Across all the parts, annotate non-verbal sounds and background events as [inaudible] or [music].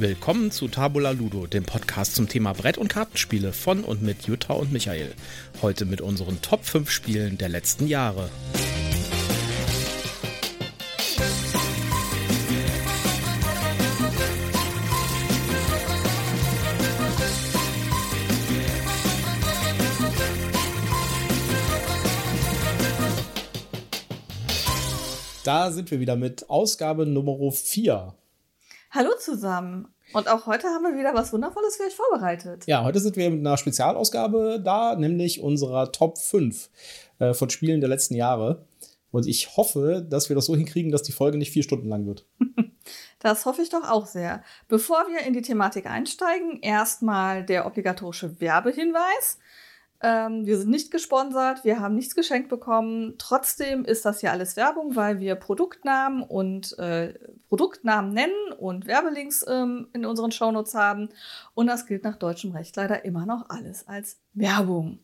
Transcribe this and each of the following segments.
Willkommen zu Tabula Ludo, dem Podcast zum Thema Brett- und Kartenspiele von und mit Jutta und Michael. Heute mit unseren Top 5 Spielen der letzten Jahre. Da sind wir wieder mit Ausgabe Nummer 4. Hallo zusammen. Und auch heute haben wir wieder was Wundervolles für euch vorbereitet. Ja, heute sind wir mit einer Spezialausgabe da, nämlich unserer Top 5 äh, von Spielen der letzten Jahre. Und ich hoffe, dass wir das so hinkriegen, dass die Folge nicht vier Stunden lang wird. [laughs] Das hoffe ich doch auch sehr. Bevor wir in die Thematik einsteigen, erstmal der obligatorische Werbehinweis. Ähm, wir sind nicht gesponsert, wir haben nichts geschenkt bekommen. Trotzdem ist das hier alles Werbung, weil wir Produktnamen und äh, Produktnamen nennen und Werbelinks ähm, in unseren Shownotes haben. Und das gilt nach deutschem Recht leider immer noch alles als Werbung.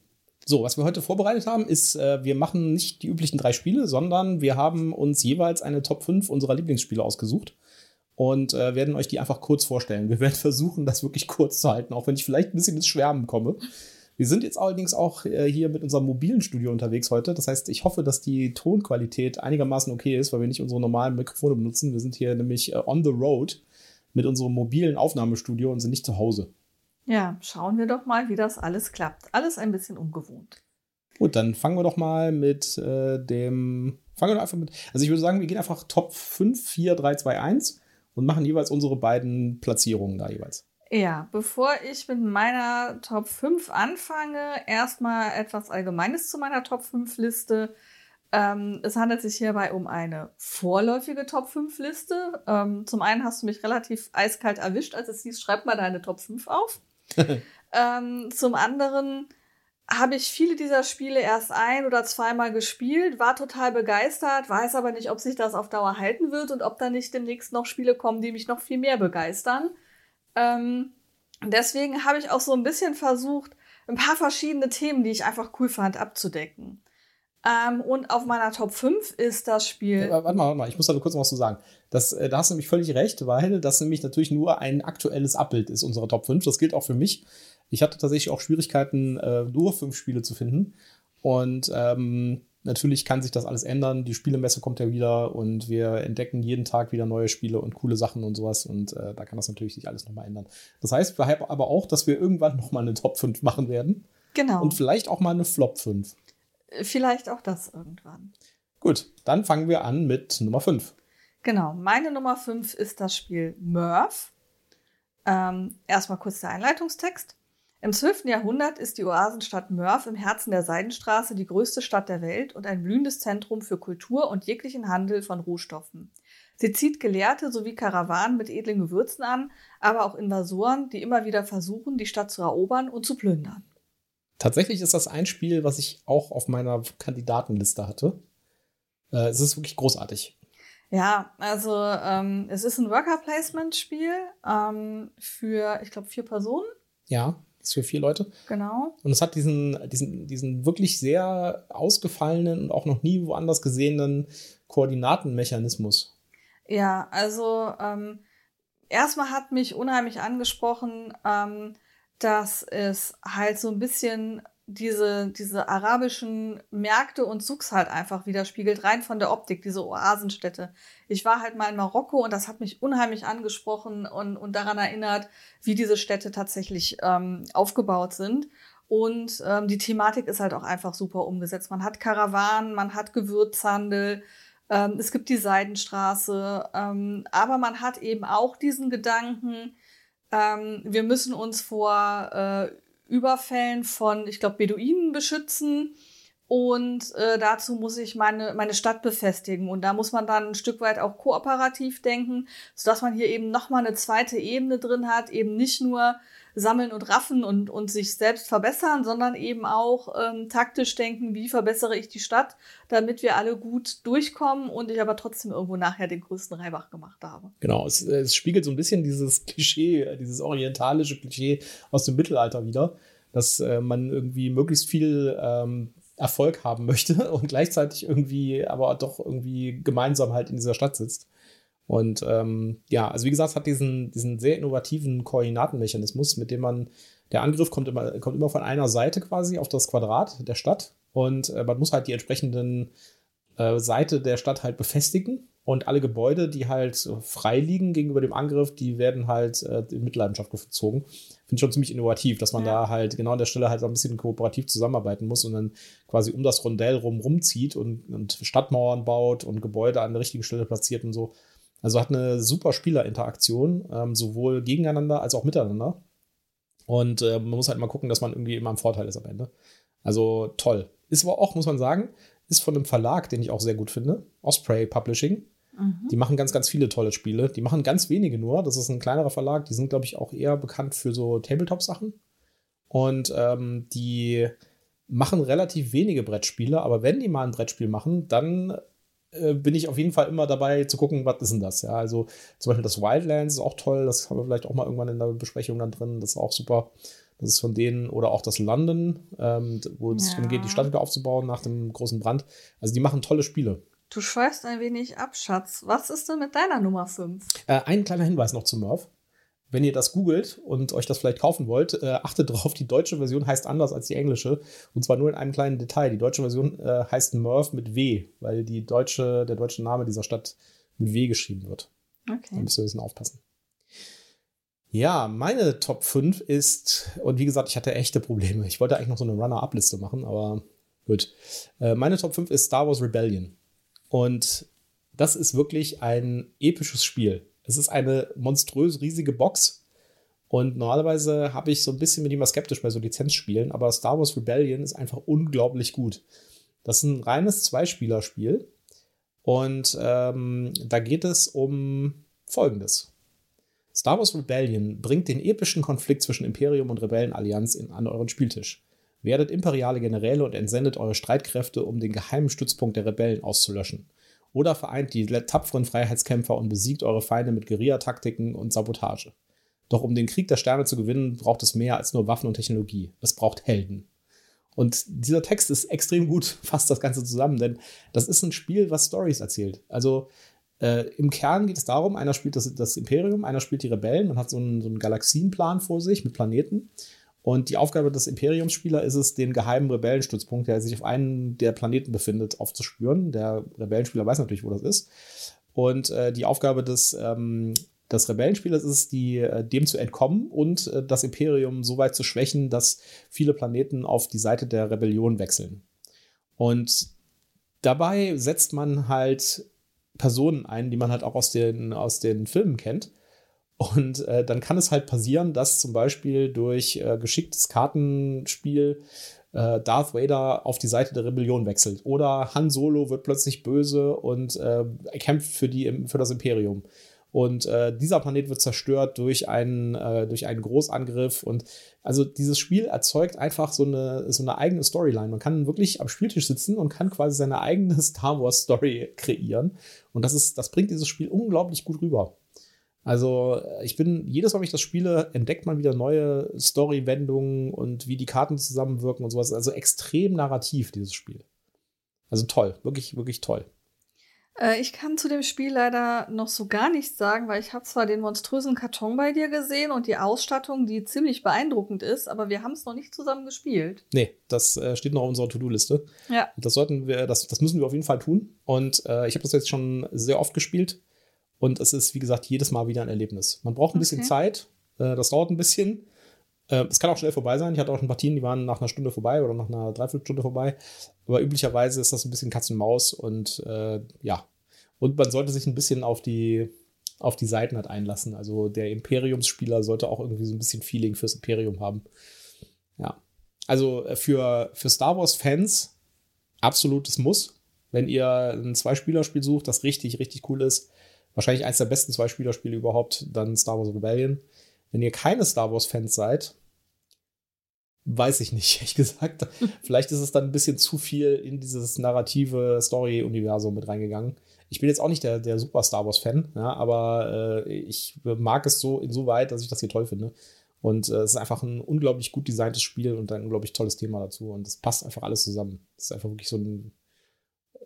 So, was wir heute vorbereitet haben, ist, äh, wir machen nicht die üblichen drei Spiele, sondern wir haben uns jeweils eine Top 5 unserer Lieblingsspiele ausgesucht und äh, werden euch die einfach kurz vorstellen. Wir werden [laughs] versuchen, das wirklich kurz zu halten, auch wenn ich vielleicht ein bisschen ins Schwärmen komme. Wir sind jetzt allerdings auch äh, hier mit unserem mobilen Studio unterwegs heute. Das heißt, ich hoffe, dass die Tonqualität einigermaßen okay ist, weil wir nicht unsere normalen Mikrofone benutzen. Wir sind hier nämlich äh, on the road mit unserem mobilen Aufnahmestudio und sind nicht zu Hause. Ja, schauen wir doch mal, wie das alles klappt. Alles ein bisschen ungewohnt. Gut, dann fangen wir doch mal mit äh, dem. Fangen wir doch einfach mit. Also, ich würde sagen, wir gehen einfach Top 5, 4, 3, 2, 1 und machen jeweils unsere beiden Platzierungen da jeweils. Ja, bevor ich mit meiner Top 5 anfange, erstmal etwas Allgemeines zu meiner Top 5 Liste. Ähm, es handelt sich hierbei um eine vorläufige Top 5 Liste. Ähm, zum einen hast du mich relativ eiskalt erwischt, als es hieß, schreib mal deine Top 5 auf. [laughs] ähm, zum anderen habe ich viele dieser Spiele erst ein oder zweimal gespielt, war total begeistert, weiß aber nicht, ob sich das auf Dauer halten wird und ob da nicht demnächst noch Spiele kommen, die mich noch viel mehr begeistern. Ähm, deswegen habe ich auch so ein bisschen versucht, ein paar verschiedene Themen, die ich einfach cool fand, abzudecken. Ähm, und auf meiner Top 5 ist das Spiel. Ja, warte mal, warte mal, ich muss da kurz noch was zu sagen. Das, äh, da hast du nämlich völlig recht, weil das nämlich natürlich nur ein aktuelles Abbild ist unserer Top 5. Das gilt auch für mich. Ich hatte tatsächlich auch Schwierigkeiten, äh, nur fünf Spiele zu finden. Und ähm, Natürlich kann sich das alles ändern. Die Spielemesse kommt ja wieder und wir entdecken jeden Tag wieder neue Spiele und coole Sachen und sowas. Und äh, da kann das natürlich sich alles nochmal ändern. Das heißt wir haben aber auch, dass wir irgendwann [laughs] nochmal eine Top 5 machen werden. Genau. Und vielleicht auch mal eine Flop 5. Vielleicht auch das irgendwann. Gut, dann fangen wir an mit Nummer 5. Genau, meine Nummer 5 ist das Spiel Murph. Ähm, erstmal kurz der Einleitungstext. Im 12. Jahrhundert ist die Oasenstadt Mörf im Herzen der Seidenstraße die größte Stadt der Welt und ein blühendes Zentrum für Kultur und jeglichen Handel von Rohstoffen. Sie zieht Gelehrte sowie Karawanen mit edlen Gewürzen an, aber auch Invasoren, die immer wieder versuchen, die Stadt zu erobern und zu plündern. Tatsächlich ist das ein Spiel, was ich auch auf meiner Kandidatenliste hatte. Äh, es ist wirklich großartig. Ja, also ähm, es ist ein Worker-Placement-Spiel ähm, für, ich glaube, vier Personen. Ja ist für vier Leute. Genau. Und es hat diesen, diesen, diesen wirklich sehr ausgefallenen und auch noch nie woanders gesehenen Koordinatenmechanismus. Ja, also ähm, erstmal hat mich unheimlich angesprochen, ähm, dass es halt so ein bisschen diese, diese arabischen Märkte und Souks halt einfach widerspiegelt, rein von der Optik, diese Oasenstädte. Ich war halt mal in Marokko und das hat mich unheimlich angesprochen und, und daran erinnert, wie diese Städte tatsächlich ähm, aufgebaut sind. Und ähm, die Thematik ist halt auch einfach super umgesetzt. Man hat Karawanen, man hat Gewürzhandel, ähm, es gibt die Seidenstraße, ähm, aber man hat eben auch diesen Gedanken, ähm, wir müssen uns vor äh, Überfällen von, ich glaube, Beduinen beschützen. Und äh, dazu muss ich meine, meine Stadt befestigen. Und da muss man dann ein Stück weit auch kooperativ denken, sodass man hier eben nochmal eine zweite Ebene drin hat, eben nicht nur sammeln und raffen und, und sich selbst verbessern, sondern eben auch ähm, taktisch denken, wie verbessere ich die Stadt, damit wir alle gut durchkommen und ich aber trotzdem irgendwo nachher den größten Reibach gemacht habe. Genau, es, es spiegelt so ein bisschen dieses [laughs] Klischee, dieses orientalische Klischee aus dem Mittelalter wieder, dass äh, man irgendwie möglichst viel ähm, Erfolg haben [laughs] möchte und gleichzeitig irgendwie aber doch irgendwie gemeinsam halt in dieser Stadt sitzt. Und ähm, ja, also wie gesagt, es hat diesen, diesen sehr innovativen Koordinatenmechanismus, mit dem man, der Angriff kommt immer, kommt immer von einer Seite quasi auf das Quadrat der Stadt und äh, man muss halt die entsprechenden äh, Seite der Stadt halt befestigen und alle Gebäude, die halt frei liegen gegenüber dem Angriff, die werden halt äh, in Mitleidenschaft gezogen. Finde ich schon ziemlich innovativ, dass man ja. da halt genau an der Stelle halt so ein bisschen kooperativ zusammenarbeiten muss und dann quasi um das Rondell rum rumzieht und, und Stadtmauern baut und Gebäude an der richtigen Stelle platziert und so. Also hat eine super Spielerinteraktion, ähm, sowohl gegeneinander als auch miteinander. Und äh, man muss halt mal gucken, dass man irgendwie immer im Vorteil ist am Ende. Also toll. Ist aber auch, muss man sagen, ist von einem Verlag, den ich auch sehr gut finde, Osprey Publishing. Mhm. Die machen ganz, ganz viele tolle Spiele. Die machen ganz wenige nur. Das ist ein kleinerer Verlag. Die sind, glaube ich, auch eher bekannt für so Tabletop-Sachen. Und ähm, die machen relativ wenige Brettspiele, aber wenn die mal ein Brettspiel machen, dann äh, bin ich auf jeden Fall immer dabei zu gucken, was ist denn das? Ja, also zum Beispiel das Wildlands ist auch toll, das haben wir vielleicht auch mal irgendwann in der Besprechung dann drin, das ist auch super. Das ist von denen, oder auch das London, ähm, wo es darum geht, die Stadt wieder aufzubauen nach dem großen Brand. Also die machen tolle Spiele. Du schweifst ein wenig ab, Schatz. Was ist denn mit deiner Nummer 5? Äh, ein kleiner Hinweis noch zu Murph. Wenn ihr das googelt und euch das vielleicht kaufen wollt, äh, achtet darauf, die deutsche Version heißt anders als die englische. Und zwar nur in einem kleinen Detail. Die deutsche Version äh, heißt Murph mit W, weil die deutsche, der deutsche Name dieser Stadt mit W geschrieben wird. Okay. Da müsst ihr ein bisschen aufpassen. Ja, meine Top 5 ist, und wie gesagt, ich hatte echte Probleme. Ich wollte eigentlich noch so eine Runner-Up-Liste machen, aber gut. Äh, meine Top 5 ist Star Wars Rebellion. Und das ist wirklich ein episches Spiel. Es ist eine monströs riesige Box. Und normalerweise habe ich so ein bisschen mit ihm skeptisch bei so Lizenzspielen, aber Star Wars Rebellion ist einfach unglaublich gut. Das ist ein reines Zweispielerspiel. Und ähm, da geht es um Folgendes. Star Wars Rebellion bringt den epischen Konflikt zwischen Imperium und Rebellenallianz in, an euren Spieltisch. Werdet imperiale Generäle und entsendet eure Streitkräfte, um den geheimen Stützpunkt der Rebellen auszulöschen. Oder vereint die tapferen Freiheitskämpfer und besiegt eure Feinde mit Guerillataktiken und Sabotage. Doch um den Krieg der Sterne zu gewinnen, braucht es mehr als nur Waffen und Technologie. Es braucht Helden. Und dieser Text ist extrem gut, [laughs] fasst das Ganze zusammen, denn das ist ein Spiel, was Stories erzählt. Also äh, im Kern geht es darum, einer spielt das, das, Imperium, einer spielt die Rebellen, man hat so einen, so einen Galaxienplan vor sich mit Planeten. Und die Aufgabe des Imperiumsspielers ist es, den geheimen Rebellenstützpunkt, der sich auf einem der Planeten befindet, aufzuspüren. Der Rebellenspieler weiß natürlich, wo das ist. Und äh, die Aufgabe des, ähm, des Rebellenspielers ist es, die, äh, dem zu entkommen und äh, das Imperium so weit zu schwächen, dass viele Planeten auf die Seite der Rebellion wechseln. Und dabei setzt man halt Personen ein, die man halt auch aus den, aus den Filmen kennt. Und äh, dann kann es halt passieren, dass zum Beispiel durch äh, geschicktes Kartenspiel äh, Darth Vader auf die Seite der Rebellion wechselt. Oder Han Solo wird plötzlich böse und äh, kämpft für, die, für das Imperium. Und äh, dieser Planet wird zerstört durch einen, äh, durch einen Großangriff. Und also dieses Spiel erzeugt einfach so eine, so eine eigene Storyline. Man kann wirklich am Spieltisch sitzen und kann quasi seine eigene [laughs] Star Wars Story kreieren. Und das ist, das bringt dieses Spiel unglaublich gut rüber. Also ich bin, jedes Mal, wenn ich das spiele, entdeckt man wieder neue Story-Wendungen und wie die Karten zusammenwirken und sowas. Also extrem narrativ, dieses Spiel. Also toll, wirklich, wirklich toll. Äh, ich kann zu dem Spiel leider noch so gar nichts sagen, weil ich habe zwar den monströsen Karton bei dir gesehen und die Ausstattung, die ziemlich beeindruckend ist, aber wir haben es noch nicht zusammen gespielt. Nee, das äh, steht noch auf unserer To-Do-Liste. Ja. Das sollten wir, das, das müssen wir auf jeden Fall tun. Und äh, ich habe das jetzt schon sehr oft gespielt. Und es ist, wie gesagt, jedes Mal wieder ein Erlebnis. Man braucht ein bisschen okay. Zeit, äh, das dauert ein bisschen. Äh, es kann auch schnell vorbei sein. Ich hatte auch schon Partien, die waren nach einer Stunde vorbei oder nach einer Dreiviertelstunde vorbei. Aber üblicherweise ist das ein bisschen Katz und Maus und äh, ja. Und man sollte sich ein bisschen auf die, auf die Seiten halt einlassen. Also der Imperiumsspieler sollte auch irgendwie so ein bisschen Feeling fürs Imperium haben. Ja. Also äh, für, für Star Wars-Fans absolutes Muss. Wenn ihr ein Zwei-Spieler-Spiel sucht, das richtig, richtig cool ist, wahrscheinlich eines der besten Zwei-Spieler-Spiele überhaupt, dann Star Wars Rebellion. Wenn ihr keine Star Wars-Fans seid, weiß ich nicht, [laughs] ehrlich gesagt. Vielleicht ist es dann ein bisschen zu viel in dieses narrative Story-Universum mit reingegangen. Ich bin jetzt auch nicht der, der super Star Wars-Fan, ja, aber äh, ich mag es so insoweit, dass ich das hier toll finde. Und äh, es ist einfach ein unglaublich gut designtes Spiel und ein unglaublich tolles Thema dazu. Und es passt einfach alles zusammen. Es ist einfach wirklich so ein,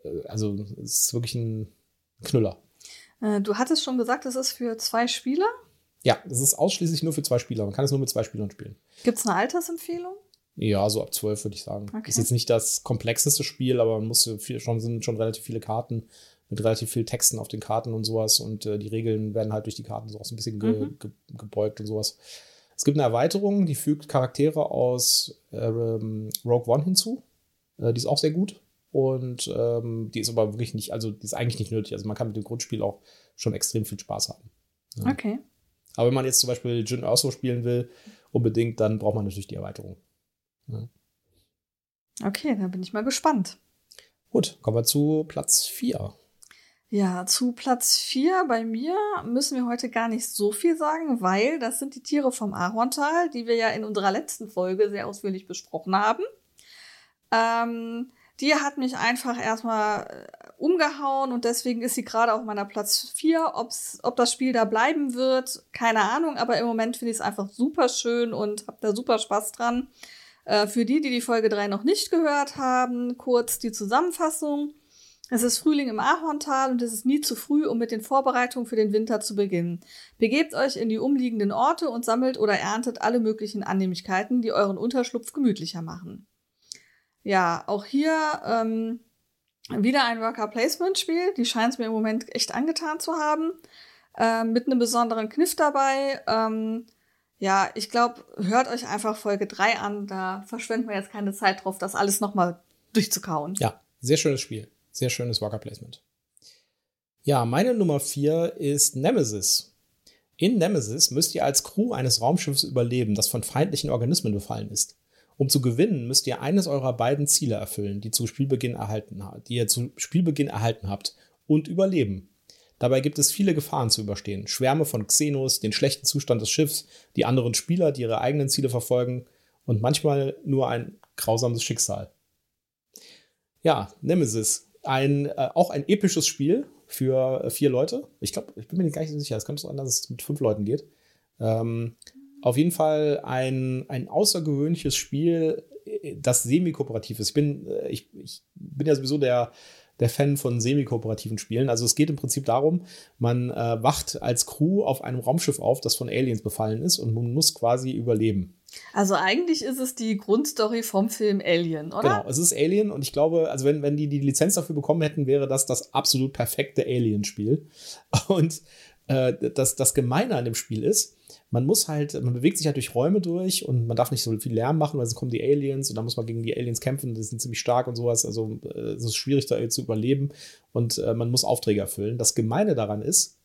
äh, also es ist wirklich ein Knüller. Äh, du hattest schon gesagt, es ist für zwei Spieler. Ja, es ist ausschließlich nur für zwei Spieler. Man kann es nur mit zwei Spielern spielen. Gibt es eine Altersempfehlung? Ja, so ab zwölf würde ich sagen. Okay. Ist jetzt nicht das komplexeste Spiel, aber man muss viel, schon, sind schon relativ viele Karten mit relativ viel Texten auf den Karten und sowas. Und äh, die Regeln werden halt durch die Karten so auch so ein bisschen ge mhm. ge gebeugt und sowas. Es gibt eine Erweiterung, die fügt Charaktere aus äh, Rogue One hinzu. Äh, die ist auch sehr gut. Und ähm, die ist aber wirklich nicht, also die ist eigentlich nicht nötig. Also man kann mit dem Grundspiel auch schon extrem viel Spaß haben. Ja. Okay. Aber wenn man jetzt zum Beispiel Jin Erso spielen will, unbedingt, dann braucht man natürlich die Erweiterung. Ja. Okay, dann bin ich mal gespannt. Gut, kommen wir zu Platz 4. Ja, zu Platz 4 bei mir müssen wir heute gar nicht so viel sagen, weil das sind die Tiere vom Ahorntal, die wir ja in unserer letzten Folge sehr ausführlich besprochen haben. Ähm, die hat mich einfach erstmal äh, umgehauen und deswegen ist sie gerade auf meiner Platz 4. Ob's, ob das Spiel da bleiben wird, keine Ahnung, aber im Moment finde ich es einfach super schön und habe da super Spaß dran. Äh, für die, die die Folge 3 noch nicht gehört haben, kurz die Zusammenfassung. Es ist Frühling im Ahorntal und es ist nie zu früh, um mit den Vorbereitungen für den Winter zu beginnen. Begebt euch in die umliegenden Orte und sammelt oder erntet alle möglichen Annehmlichkeiten, die euren Unterschlupf gemütlicher machen. Ja, auch hier ähm, wieder ein Worker-Placement-Spiel. Die scheint es mir im Moment echt angetan zu haben. Ähm, mit einem besonderen Kniff dabei. Ähm, ja, ich glaube, hört euch einfach Folge 3 an. Da verschwenden wir jetzt keine Zeit drauf, das alles nochmal durchzukauen. Ja, sehr schönes Spiel. Sehr schönes Worker Placement. Ja, meine Nummer 4 ist Nemesis. In Nemesis müsst ihr als Crew eines Raumschiffs überleben, das von feindlichen Organismen befallen ist. Um zu gewinnen, müsst ihr eines eurer beiden Ziele erfüllen, die, zu Spielbeginn erhalten, die ihr zu Spielbeginn erhalten habt, und überleben. Dabei gibt es viele Gefahren zu überstehen. Schwärme von Xenos, den schlechten Zustand des Schiffs, die anderen Spieler, die ihre eigenen Ziele verfolgen und manchmal nur ein grausames Schicksal. Ja, Nemesis ein, äh, auch ein episches Spiel für äh, vier Leute. Ich glaube, ich bin mir nicht gar nicht sicher. Es könnte so sein, dass es mit fünf Leuten geht. Ähm, auf jeden Fall ein, ein außergewöhnliches Spiel, äh, das semi-kooperativ ist. Ich bin, äh, ich, ich bin ja sowieso der, der Fan von semi-kooperativen Spielen. Also es geht im Prinzip darum, man äh, wacht als Crew auf einem Raumschiff auf, das von Aliens befallen ist und man muss quasi überleben. Also eigentlich ist es die Grundstory vom Film Alien, oder? Genau, es ist Alien und ich glaube, also wenn, wenn die die Lizenz dafür bekommen hätten, wäre das das absolut perfekte Alien-Spiel. [laughs] Und äh, das, das Gemeine an dem Spiel ist, man muss halt, man bewegt sich halt durch Räume durch und man darf nicht so viel Lärm machen, weil sonst kommen die Aliens und dann muss man gegen die Aliens kämpfen, die sind ziemlich stark und sowas. Also äh, es ist schwierig da zu überleben und äh, man muss Aufträge erfüllen. Das Gemeine daran ist,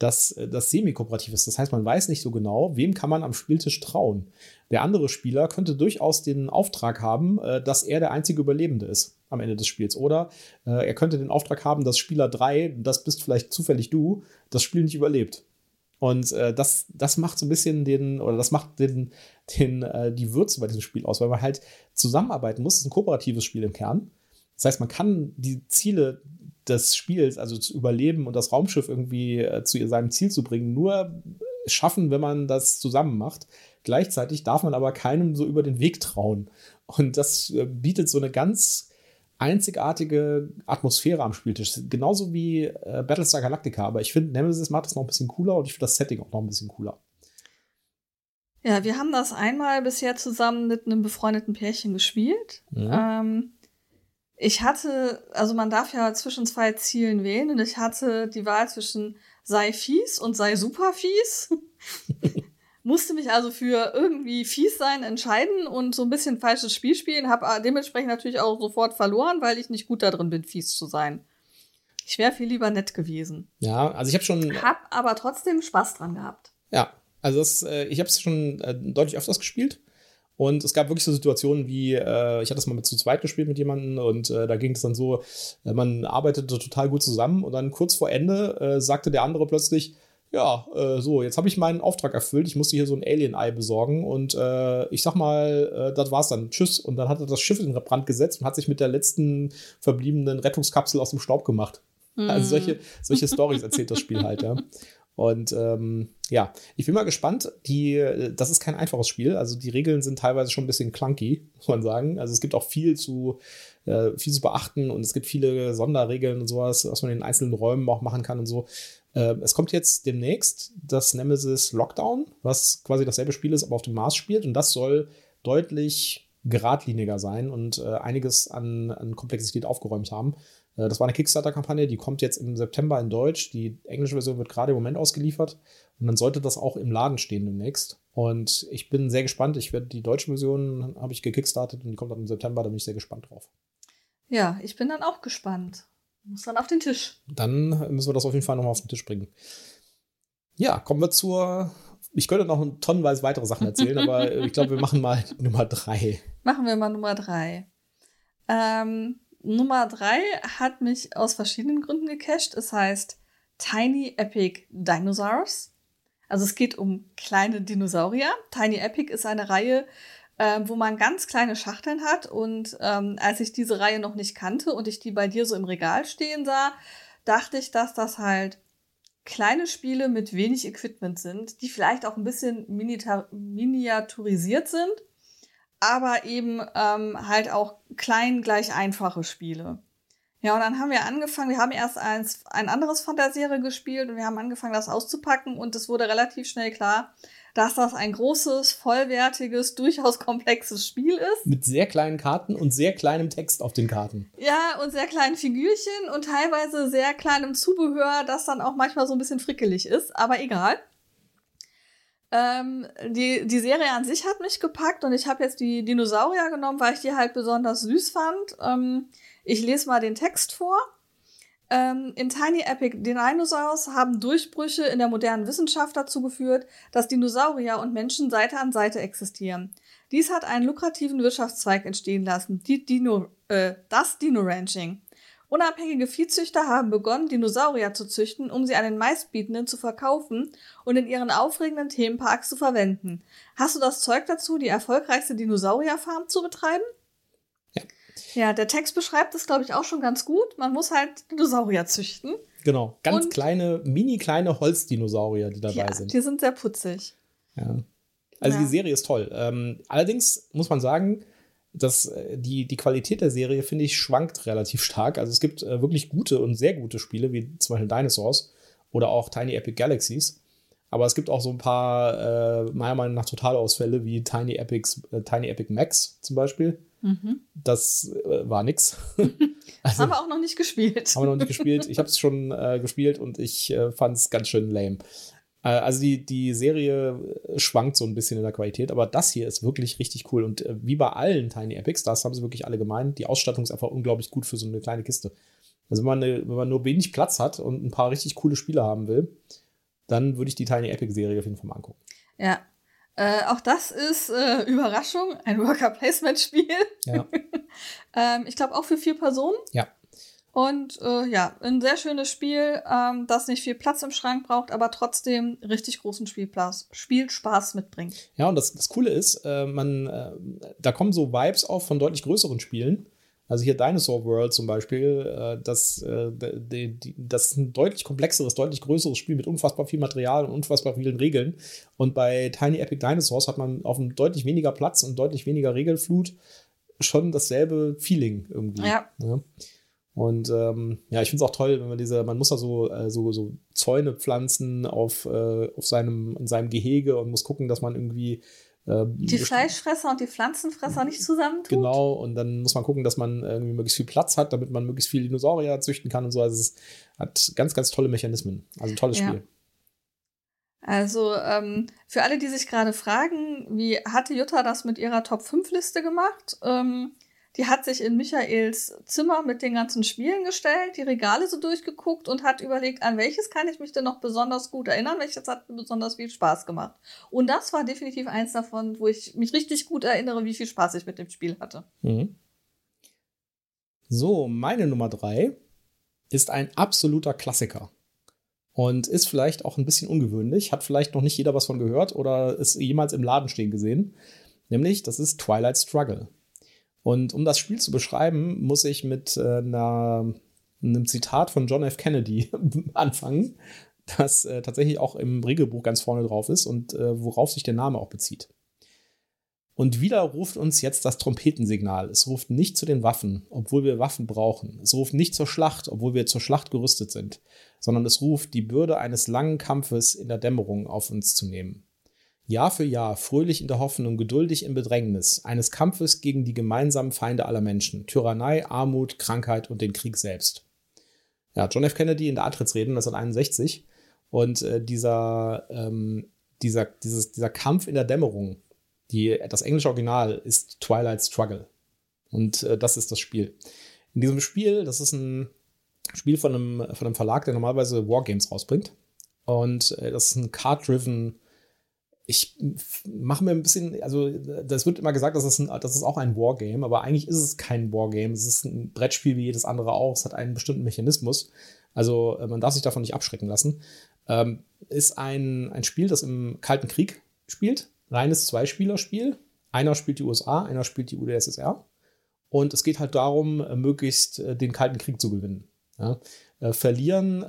dass äh, das semi-kooperativ ist. Das heißt, man weiß nicht so genau, wem kann man am Spieltisch trauen. Der andere Spieler könnte durchaus den Auftrag haben, äh, dass er der einzige Überlebende ist am Ende des Spiels. Oder er könnte den Auftrag haben, dass Spieler 3, das bist vielleicht zufällig du, das Spiel nicht überlebt. Und äh, das, das macht so ein bisschen den, oder das macht den, den, äh, die Würze bei diesem Spiel aus, weil man halt zusammenarbeiten muss. Es ist ein kooperatives Spiel im Kern. Das heißt, man kann die Ziele des Spiels, also zu überleben und das Raumschiff irgendwie äh, zu seinem Ziel zu bringen, nur schaffen, wenn man das zusammen macht. Gleichzeitig darf man aber keinem so über den Weg trauen. Und das äh, bietet so eine ganz einzigartige Atmosphäre am Spieltisch. Genauso wie äh, Battlestar Galactica. Aber ich finde, Nemesis macht das noch ein bisschen cooler und ich finde das Setting auch noch ein bisschen cooler. Ja, wir haben das einmal bisher zusammen mit einem befreundeten Pärchen gespielt. Ja. Ähm, ich hatte, also man darf ja zwischen zwei Zielen wählen und ich hatte die Wahl zwischen sei fies und sei super fies. [laughs] Musste mich also für irgendwie fies sein entscheiden und so ein bisschen falsches Spiel spielen, habe dementsprechend natürlich auch sofort verloren, weil ich nicht gut darin bin, fies zu sein. Ich wäre viel lieber nett gewesen. Ja, also ich habe schon. Hab aber trotzdem Spaß dran gehabt. Ja, also das, äh, ich habe es schon äh, deutlich öfters gespielt. Und es gab wirklich so Situationen wie, äh, ich hatte das mal mit zu zweit gespielt mit jemandem und äh, da ging es dann so, äh, man arbeitete total gut zusammen und dann kurz vor Ende äh, sagte der andere plötzlich, ja, äh, so, jetzt habe ich meinen Auftrag erfüllt, ich musste hier so ein Alien-Ei besorgen und äh, ich sag mal, das war's dann, tschüss. Und dann hat er das Schiff in den Brand gesetzt und hat sich mit der letzten verbliebenen Rettungskapsel aus dem Staub gemacht. Mhm. Also solche, solche Stories erzählt das Spiel halt, ja. Und ähm, ja, ich bin mal gespannt. Die, das ist kein einfaches Spiel. Also die Regeln sind teilweise schon ein bisschen clunky, muss man sagen. Also es gibt auch viel zu, äh, viel zu beachten und es gibt viele Sonderregeln und sowas, was man in einzelnen Räumen auch machen kann und so. Äh, es kommt jetzt demnächst das Nemesis Lockdown, was quasi dasselbe Spiel ist, aber auf dem Mars spielt. Und das soll deutlich geradliniger sein und äh, einiges an, an Komplexität aufgeräumt haben. Äh, das war eine Kickstarter-Kampagne, die kommt jetzt im September in Deutsch. Die englische Version wird gerade im Moment ausgeliefert. Und dann sollte das auch im Laden stehen demnächst. Und ich bin sehr gespannt. Ich werde die deutsche Version habe ich gekickstartet und die kommt dann im September. Da bin ich sehr gespannt drauf. Ja, ich bin dann auch gespannt. Muss dann auf den Tisch. Dann müssen wir das auf jeden Fall nochmal auf den Tisch bringen. Ja, kommen wir zur. Ich könnte noch tonnenweise weitere Sachen erzählen, aber [laughs] ich glaube, wir machen mal Nummer drei. Machen wir mal Nummer drei. Ähm, Nummer drei hat mich aus verschiedenen Gründen gecached. Es heißt Tiny Epic Dinosaurs. Also es geht um kleine Dinosaurier. Tiny Epic ist eine Reihe, äh, wo man ganz kleine Schachteln hat. Und ähm, als ich diese Reihe noch nicht kannte und ich die bei dir so im Regal stehen sah, dachte ich, dass das halt kleine Spiele mit wenig Equipment sind, die vielleicht auch ein bisschen miniaturisiert sind aber eben ähm, halt auch klein gleich einfache Spiele. Ja, und dann haben wir angefangen, wir haben erst eins, ein anderes von der Serie gespielt und wir haben angefangen, das auszupacken und es wurde relativ schnell klar, dass das ein großes, vollwertiges, [laughs] durchaus komplexes Spiel ist. Mit sehr kleinen Karten und sehr kleinem Text auf den Karten. Ja, und sehr kleinen Figürchen und teilweise sehr kleinem Zubehör, das dann auch manchmal so ein bisschen frickelig ist, aber egal. Ähm, die, die Serie an sich hat mich gepackt und ich habe jetzt die Dinosaurier genommen, weil ich die halt besonders süß fand. Ähm, ich lese mal den Text vor. Ähm, in Tiny Epic Dinosaurs haben Durchbrüche in der modernen Wissenschaft dazu geführt, dass Dinosaurier und Menschen Seite an Seite existieren. Dies hat einen lukrativen Wirtschaftszweig entstehen lassen, Dino, äh, das Dino-Ranching. Unabhängige Viehzüchter haben begonnen, Dinosaurier zu züchten, um sie an den Meistbietenden zu verkaufen und in ihren aufregenden Themenparks zu verwenden. Hast du das Zeug dazu, die erfolgreichste Dinosaurierfarm zu betreiben? Ja. Ja, der Text beschreibt es, glaube ich, auch schon ganz gut. Man muss halt Dinosaurier züchten. Genau, ganz und kleine, mini kleine Holzdinosaurier, die dabei ja, sind. Die sind sehr putzig. Ja. Also ja. die Serie ist toll. Ähm, allerdings muss man sagen, das, äh, die, die Qualität der Serie, finde ich, schwankt relativ stark. Also es gibt äh, wirklich gute und sehr gute Spiele, wie zum Beispiel Dinosaurs oder auch Tiny Epic Galaxies. Aber es gibt auch so ein paar, äh, meiner Meinung nach, Totalausfälle, wie Tiny, Epics, äh, Tiny Epic Max zum Beispiel. Mhm. Das äh, war nix. [laughs] also, haben wir auch noch nicht gespielt. Haben wir noch nicht gespielt. Ich habe es schon äh, gespielt und ich äh, fand es ganz schön lame. Äh, also die, die Serie äh, schwankt so ein bisschen in der Qualität, aber das hier ist wirklich richtig cool. Und äh, wie bei allen Tiny Epics, das haben sie wirklich alle gemeint, die Ausstattung ist einfach unglaublich gut für so eine kleine Kiste. Also wenn man, eine, wenn man nur wenig Platz hat und ein paar richtig coole Spiele haben will, dann würde ich die Tiny Epic-Serie auf jeden Fall mal angucken. Ja. Äh, auch das ist äh, Überraschung, ein Worker-Placement-Spiel. Ja. [laughs] ähm, ich glaube auch für vier Personen. Ja. Und äh, ja, ein sehr schönes Spiel, ähm, das nicht viel Platz im Schrank braucht, aber trotzdem richtig großen Spielplatz, Spielspaß mitbringt. Ja, und das, das Coole ist, äh, man, äh, da kommen so Vibes auf von deutlich größeren Spielen. Also hier Dinosaur World zum Beispiel, äh, das, äh, das ist ein deutlich komplexeres, deutlich größeres Spiel mit unfassbar viel Material und unfassbar vielen Regeln. Und bei Tiny Epic Dinosaurs hat man auf einem deutlich weniger Platz und deutlich weniger Regelflut schon dasselbe Feeling irgendwie. Ja. ja. Und ähm, ja, ich finde es auch toll, wenn man diese, man muss da so, äh, so, so Zäune pflanzen auf, äh, auf seinem, in seinem Gehege und muss gucken, dass man irgendwie die Fleischfresser und die Pflanzenfresser nicht zusammentut. Genau, und dann muss man gucken, dass man irgendwie möglichst viel Platz hat, damit man möglichst viele Dinosaurier züchten kann und so. Also es hat ganz, ganz tolle Mechanismen. Also ein tolles ja. Spiel. Also ähm, für alle, die sich gerade fragen, wie hatte Jutta das mit ihrer Top-5-Liste gemacht? Ähm, die hat sich in Michaels Zimmer mit den ganzen Spielen gestellt, die Regale so durchgeguckt und hat überlegt, an welches kann ich mich denn noch besonders gut erinnern, welches hat mir besonders viel Spaß gemacht. Und das war definitiv eins davon, wo ich mich richtig gut erinnere, wie viel Spaß ich mit dem Spiel hatte. Mhm. So, meine Nummer drei ist ein absoluter Klassiker. Und ist vielleicht auch ein bisschen ungewöhnlich, hat vielleicht noch nicht jeder was von gehört oder ist jemals im Laden stehen gesehen. Nämlich, das ist Twilight Struggle. Und um das Spiel zu beschreiben, muss ich mit äh, einer, einem Zitat von John F. Kennedy [laughs] anfangen. das äh, tatsächlich auch im Regelbuch ganz vorne drauf ist und äh, worauf sich der Name auch bezieht. Und wieder ruft uns jetzt das Trompetensignal. Es ruft nicht zu den Waffen, obwohl wir Waffen brauchen. Es ruft nicht zur Schlacht, obwohl wir zur Schlacht gerüstet sind, sondern es ruft, die Bürde eines langen Kampfes in der Dämmerung auf uns zu nehmen. Jahr für Jahr, fröhlich in der Hoffnung, geduldig im Bedrängnis, eines Kampfes gegen die gemeinsamen Feinde aller Menschen, Tyrannei, Armut, Krankheit und den Krieg selbst. Ja, John F. Kennedy in der Antrittsrede 1961 und äh, dieser, ähm, dieser, dieses, dieser Kampf in der Dämmerung, die, das englische Original ist Twilight Struggle. Und äh, das ist das Spiel. In diesem Spiel, das ist ein Spiel von einem, von einem Verlag, der normalerweise Wargames rausbringt. Und äh, das ist ein Card-driven. Ich mache mir ein bisschen, also das wird immer gesagt, dass es, ein, das ist auch ein Wargame, aber eigentlich ist es kein Wargame. Es ist ein Brettspiel wie jedes andere auch. Es hat einen bestimmten Mechanismus. Also äh, man darf sich davon nicht abschrecken lassen. Ähm, ist ein, ein Spiel, das im Kalten Krieg spielt reines Zweispielerspiel. Einer spielt die USA, einer spielt die UdSSR. Und es geht halt darum, äh, möglichst äh, den Kalten Krieg zu gewinnen. Ja? Äh, verlieren,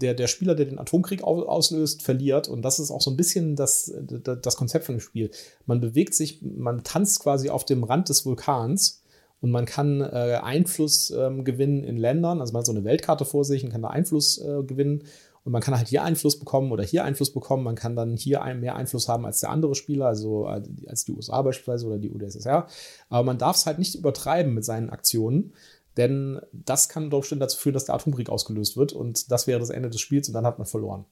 der, der Spieler, der den Atomkrieg auslöst, verliert. Und das ist auch so ein bisschen das, das Konzept von dem Spiel. Man bewegt sich, man tanzt quasi auf dem Rand des Vulkans und man kann äh, Einfluss ähm, gewinnen in Ländern. Also man hat so eine Weltkarte vor sich und kann da Einfluss äh, gewinnen. Und man kann halt hier Einfluss bekommen oder hier Einfluss bekommen. Man kann dann hier mehr Einfluss haben als der andere Spieler, also äh, als die USA beispielsweise oder die UdSSR. Aber man darf es halt nicht übertreiben mit seinen Aktionen, denn das kann doch bestimmt dazu führen, dass der Atomkrieg ausgelöst wird und das wäre das Ende des Spiels und dann hat man verloren.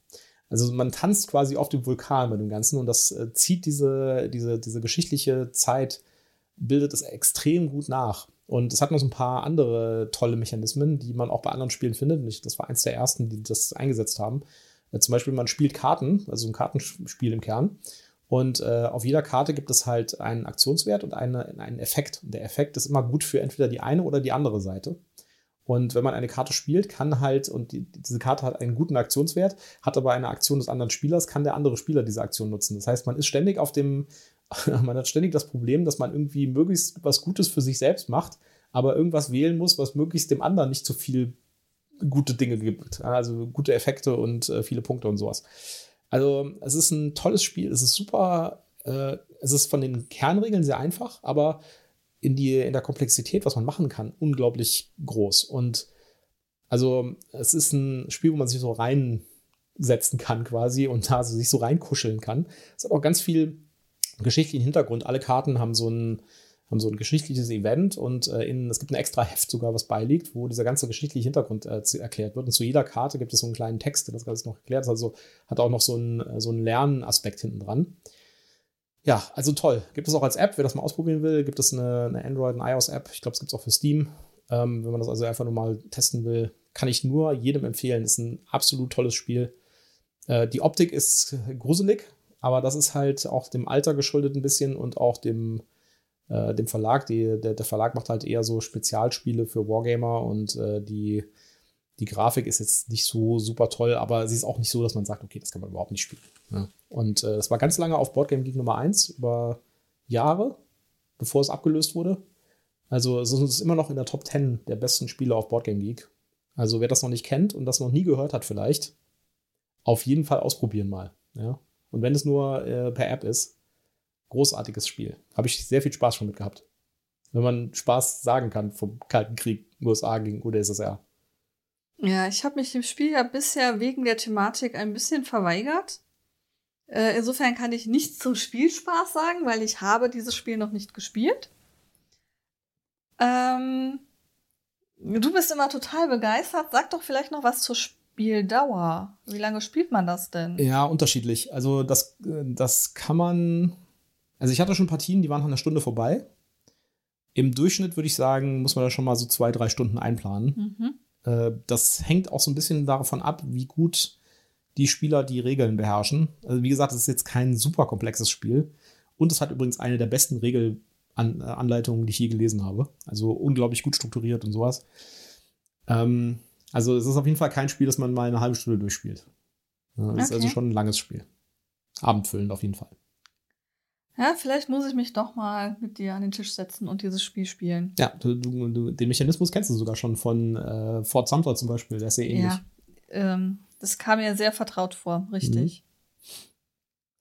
Also man tanzt quasi auf dem Vulkan mit dem Ganzen und das äh, zieht diese, diese, diese geschichtliche Zeit, bildet es extrem gut nach. Und es hat noch so ein paar andere tolle Mechanismen, die man auch bei anderen Spielen findet. Und das war eins der ersten, die das eingesetzt haben. Äh, zum Beispiel, man spielt Karten, also ein Kartenspiel im Kern. Und äh, auf jeder Karte gibt es halt einen Aktionswert und eine, einen Effekt. Und der Effekt ist immer gut für entweder die eine oder die andere Seite. Und wenn man eine Karte spielt, kann halt, und die, diese Karte hat einen guten Aktionswert, hat aber eine Aktion des anderen Spielers, kann der andere Spieler diese Aktion nutzen. Das heißt, man ist ständig auf dem, [laughs] man hat ständig das Problem, dass man irgendwie möglichst was Gutes für sich selbst macht, aber irgendwas wählen muss, was möglichst dem anderen nicht zu viel gute Dinge gibt. Also gute Effekte und äh, viele Punkte und sowas. Also es ist ein tolles Spiel, es ist super, äh, es ist von den Kernregeln sehr einfach, aber in, die, in der Komplexität, was man machen kann, unglaublich groß. Und also es ist ein Spiel, wo man sich so reinsetzen kann quasi und da so, sich so reinkuscheln kann. Es hat auch ganz viel geschichtlichen Hintergrund. Alle Karten haben so ein, haben so ein geschichtliches Event und äh, in, es gibt ein extra Heft sogar, was beiliegt, wo dieser ganze geschichtliche Hintergrund äh, erklärt wird. Und zu jeder Karte gibt es so einen kleinen Text, der das alles noch erklärt. Also hat auch noch so einen, äh, so einen Lernaspekt hinten dran. Ja, also toll. Gibt es auch als App, wer das mal ausprobieren will, gibt es eine, eine Android- und iOS-App. Ich glaube, es gibt es auch für Steam. Ähm, wenn man das also einfach nur mal testen will, kann ich nur jedem empfehlen. Ist ein absolut tolles Spiel. Äh, die Optik ist gruselig, aber das ist halt auch dem Alter geschuldet ein bisschen und auch dem, äh, dem Verlag. Die, der, der, Verlag macht halt eher so Spezialspiele für Wargamer und äh, die, die Grafik ist jetzt nicht so super toll, aber sie ist auch nicht so, dass man sagt, okay, das kann man überhaupt nicht spielen. Ja. Und äh, es war ganz lange auf Boardgame Geek Nummer 1 über Jahre, bevor es abgelöst wurde. Also es ist immer noch in der Top 10 der besten Spiele auf Boardgame Geek. Also wer das noch nicht kennt und das noch nie gehört hat vielleicht, auf jeden Fall ausprobieren mal. Ja. Und wenn es nur äh, per App ist, großartiges Spiel. Habe ich sehr viel Spaß schon mit gehabt. Wenn man Spaß sagen kann vom Kalten Krieg USA gegen UdSSR. Ja, ich habe mich dem Spiel ja bisher wegen der Thematik ein bisschen verweigert. Äh, insofern kann ich nichts zum Spielspaß sagen, weil ich habe dieses Spiel noch nicht gespielt. Ähm, du bist immer total begeistert. Sag doch vielleicht noch was zur Spieldauer. Wie lange spielt man das denn? Ja, unterschiedlich. Also das, das kann man also ich hatte schon Partien, die waren nach einer Stunde vorbei. Im Durchschnitt würde ich sagen, muss man da schon mal so zwei, drei Stunden einplanen. Mhm. Äh, das hängt auch so ein bisschen davon ab, wie gut die Spieler die Regeln beherrschen. Also wie gesagt, es ist jetzt kein super komplexes Spiel. Und es hat übrigens eine der besten Regelanleitungen, die ich je gelesen habe. Also unglaublich gut strukturiert und sowas. Ähm, also es ist auf jeden Fall kein Spiel, das man mal eine halbe Stunde durchspielt. Es okay. ist also schon ein langes Spiel. Abendfüllend auf jeden Fall. Ja, vielleicht muss ich mich doch mal mit dir an den Tisch setzen und dieses Spiel spielen. Ja, du, du, den Mechanismus kennst du sogar schon von äh, Fort Sumter zum Beispiel, der ist sehr ähnlich. Ja. ähm, das kam mir sehr vertraut vor, richtig. Mhm.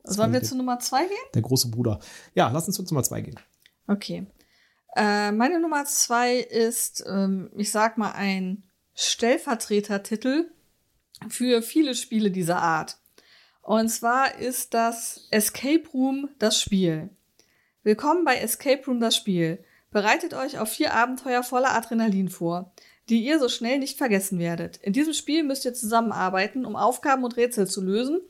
Sollen wir zu Nummer zwei gehen? Der große Bruder. Ja, lass uns zu Nummer zwei gehen. Okay. Äh, meine Nummer zwei ist, ähm, ich sag mal, ein Stellvertretertitel für viele Spiele dieser Art. Und zwar ist das Escape Room das Spiel. Willkommen bei Escape Room das Spiel. Bereitet euch auf vier Abenteuer voller Adrenalin vor, die ihr so schnell nicht vergessen werdet. In diesem Spiel müsst ihr zusammenarbeiten, um Aufgaben und Rätsel zu lösen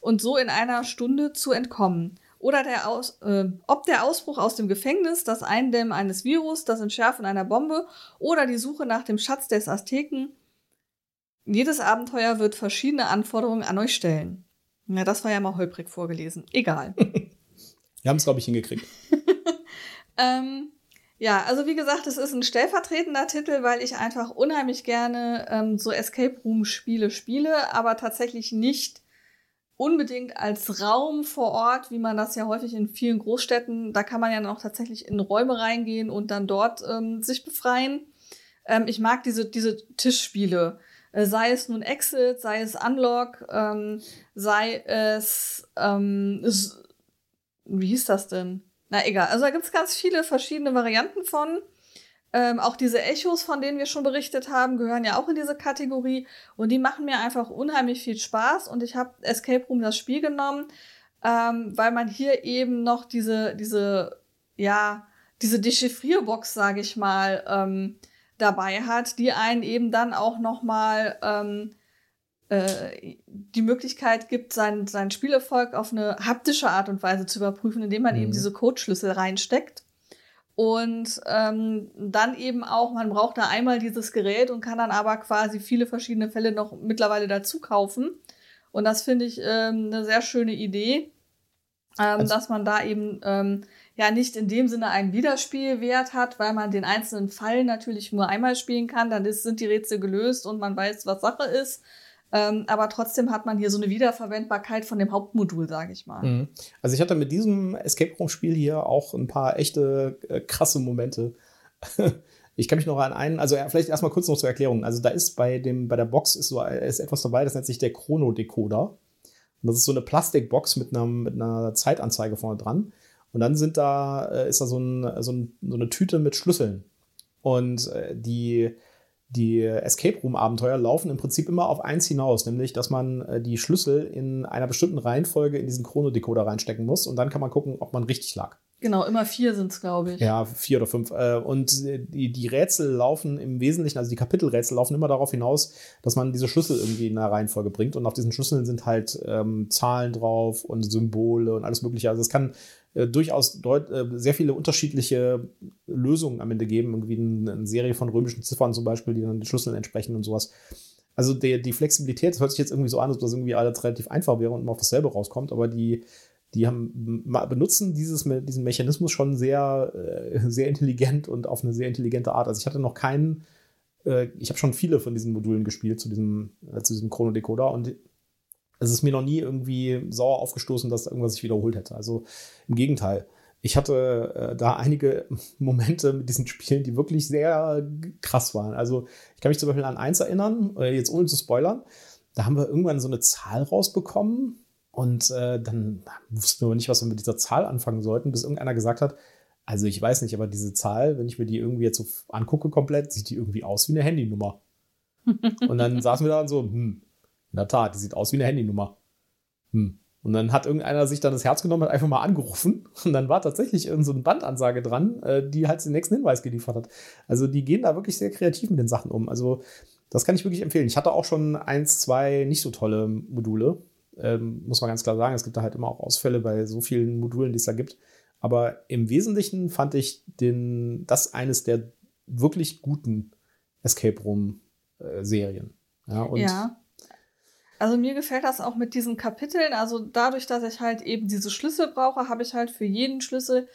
und so in einer Stunde zu entkommen. Oder der aus, äh, ob der Ausbruch aus dem Gefängnis, das Eindämmen eines Virus, das Entschärfen einer Bombe oder die Suche nach dem Schatz des Azteken. Jedes Abenteuer wird verschiedene Anforderungen an euch stellen. Ja, das war ja mal holprig vorgelesen. Egal. [laughs] Wir haben es, glaube ich, hingekriegt. [laughs] ähm, ja, also wie gesagt, es ist ein stellvertretender Titel, weil ich einfach unheimlich gerne ähm, so Escape Room Spiele spiele, aber tatsächlich nicht unbedingt als Raum vor Ort, wie man das ja häufig in vielen Großstädten, da kann man ja noch tatsächlich in Räume reingehen und dann dort ähm, sich befreien. Ähm, ich mag diese, diese Tischspiele, sei es nun Exit, sei es Unlock, ähm, sei es, ähm, wie hieß das denn? Na egal, also da gibt es ganz viele verschiedene Varianten von. Ähm, auch diese Echos, von denen wir schon berichtet haben, gehören ja auch in diese Kategorie. Und die machen mir einfach unheimlich viel Spaß. Und ich habe Escape Room das Spiel genommen, ähm, weil man hier eben noch diese, diese, ja, diese Dechiffrierbox, sage ich mal, ähm, dabei hat, die einen eben dann auch noch mal ähm, äh, die Möglichkeit gibt, seinen, seinen Spielerfolg auf eine haptische Art und Weise zu überprüfen, indem man mhm. eben diese Codeschlüssel reinsteckt. Und ähm, dann eben auch, man braucht da einmal dieses Gerät und kann dann aber quasi viele verschiedene Fälle noch mittlerweile dazu kaufen. Und das finde ich ähm, eine sehr schöne Idee, ähm, also, dass man da eben ähm, ja nicht in dem Sinne einen Wiederspielwert hat, weil man den einzelnen Fall natürlich nur einmal spielen kann. Dann ist, sind die Rätsel gelöst und man weiß, was Sache ist. Ähm, aber trotzdem hat man hier so eine Wiederverwendbarkeit von dem Hauptmodul, sage ich mal. Mhm. Also ich hatte mit diesem Escape Room-Spiel hier auch ein paar echte äh, krasse Momente. [laughs] ich kann mich noch an einen, also vielleicht erstmal kurz noch zur Erklärung. Also da ist bei dem, bei der Box ist so ist etwas dabei, das nennt sich der Chrono-Decoder. Und das ist so eine Plastikbox mit einer, mit einer Zeitanzeige vorne dran. Und dann sind da, äh, ist da so, ein, so, ein, so eine Tüte mit Schlüsseln. Und äh, die die Escape Room Abenteuer laufen im Prinzip immer auf eins hinaus, nämlich, dass man äh, die Schlüssel in einer bestimmten Reihenfolge in diesen Chronodecoder reinstecken muss und dann kann man gucken, ob man richtig lag. Genau, immer vier sind es, glaube ich. Ja, vier oder fünf. Äh, und die, die Rätsel laufen im Wesentlichen, also die Kapitelrätsel laufen immer darauf hinaus, dass man diese Schlüssel irgendwie in einer Reihenfolge bringt. Und auf diesen Schlüsseln sind halt ähm, Zahlen drauf und Symbole und alles Mögliche. Also es kann äh, durchaus deut äh, sehr viele unterschiedliche Lösungen am Ende geben. Irgendwie eine, Serie von römischen Ziffern zum Beispiel, die dann den Schlüsseln entsprechen und sowas. Also die, die Flexibilität, das hört sich jetzt irgendwie so an, ob das irgendwie alles relativ einfach wäre und immer auf dasselbe rauskommt, aber die, die haben, benutzen dieses, diesen Mechanismus schon sehr, äh, sehr intelligent und auf eine sehr intelligente Art. Also ich hatte noch keinen, äh, ich habe schon viele von diesen Modulen gespielt zu diesem, äh, zu diesem Chrono-Decoder und es ist mir noch nie irgendwie sauer aufgestoßen, dass irgendwas sich wiederholt hätte. Also im Gegenteil. Ich hatte äh, da einige [laughs] Momente mit diesen Spielen, die wirklich sehr krass waren. Also ich kann mich zum Beispiel an eins erinnern, äh, jetzt ohne zu spoilern. Da haben wir irgendwann so eine Zahl rausbekommen und äh, dann wussten wir nicht, was wir mit dieser Zahl anfangen sollten, bis irgendeiner gesagt hat, also ich weiß nicht, aber diese Zahl, wenn ich mir die irgendwie jetzt so angucke komplett, sieht die irgendwie aus wie eine Handynummer. [laughs] und dann saßen wir da und so, hm, in der Tat, die sieht aus wie eine Handynummer. Hm. Und dann hat irgendeiner sich dann das Herz genommen, hat einfach mal angerufen und dann war tatsächlich irgend so eine Bandansage dran, äh, die halt den nächsten Hinweis geliefert hat. Also die gehen da wirklich sehr kreativ mit den Sachen um. Also das kann ich wirklich empfehlen. Ich hatte auch schon eins, zwei nicht so tolle Module. Ähm, muss man ganz klar sagen, es gibt da halt immer auch Ausfälle bei so vielen Modulen, die es da gibt. Aber im Wesentlichen fand ich den, das eines der wirklich guten Escape Room-Serien. Äh, ja, ja. Also mir gefällt das auch mit diesen Kapiteln. Also dadurch, dass ich halt eben diese Schlüssel brauche, habe ich halt für jeden Schlüssel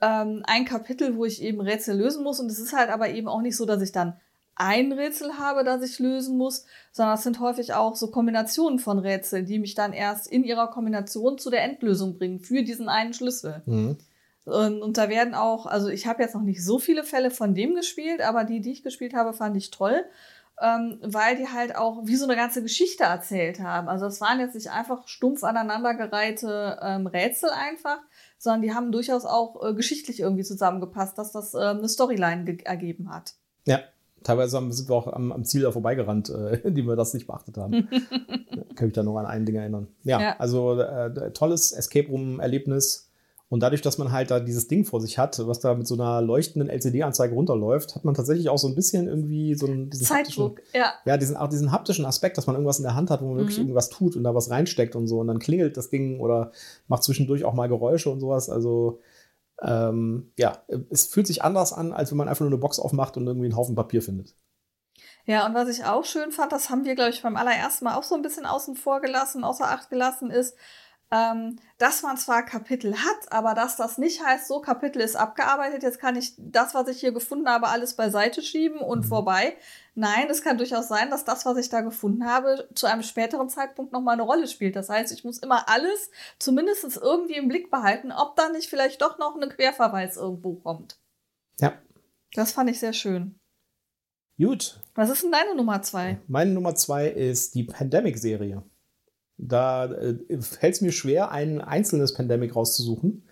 ähm, ein Kapitel, wo ich eben Rätsel lösen muss. Und es ist halt aber eben auch nicht so, dass ich dann ein Rätsel habe, das ich lösen muss, sondern es sind häufig auch so Kombinationen von Rätseln, die mich dann erst in ihrer Kombination zu der Endlösung bringen für diesen einen Schlüssel. Mhm. Und, und da werden auch, also ich habe jetzt noch nicht so viele Fälle von dem gespielt, aber die, die ich gespielt habe, fand ich toll. ähm, weil die halt auch wie so eine ganze Geschichte erzählt haben. Also es waren jetzt nicht einfach stumpf aneinandergereihte ähm, Rätsel einfach, sondern die haben durchaus auch äh, geschichtlich irgendwie zusammengepasst, dass das äh, eine Storyline ergeben hat. Ja, teilweise sind wir auch am, am Ziel da vorbeigerannt, äh, [laughs] indem wir das nicht beachtet haben. [laughs] Kann mich da noch an ein Ding erinnern. Ja, ja. also äh, tolles Escape Room-Erlebnis und dadurch, dass man halt da dieses Ding vor sich hat, was da mit so einer leuchtenden LCD-Anzeige runterläuft, hat man tatsächlich auch so ein bisschen irgendwie so einen diesen Zeitdruck, ja. Ja, diesen, auch diesen haptischen Aspekt, dass man irgendwas in der Hand hat, wo man mhm. wirklich irgendwas tut und da was reinsteckt und so. Und dann klingelt das Ding oder macht zwischendurch auch mal Geräusche und sowas. Also, ähm, ja, es fühlt sich anders an, als wenn man einfach nur eine Box aufmacht und irgendwie einen Haufen Papier findet. Ja, und was ich auch schön fand, das haben wir, glaube ich, beim allerersten Mal auch so ein bisschen außen vor gelassen, außer Acht gelassen, ist, ähm, dass man zwar Kapitel hat, aber dass das nicht heißt, so Kapitel ist abgearbeitet, jetzt kann ich das, was ich hier gefunden habe, alles beiseite schieben und mhm. vorbei. Nein, es kann durchaus sein, dass das, was ich da gefunden habe, zu einem späteren Zeitpunkt nochmal eine Rolle spielt. Das heißt, ich muss immer alles zumindest irgendwie im Blick behalten, ob da nicht vielleicht doch noch ein Querverweis irgendwo kommt. Ja. Das fand ich sehr schön. Gut. Was ist denn deine Nummer zwei? Meine Nummer zwei ist die Pandemic-Serie. Da äh, fällt es mir schwer, ein einzelnes Pandemic rauszusuchen,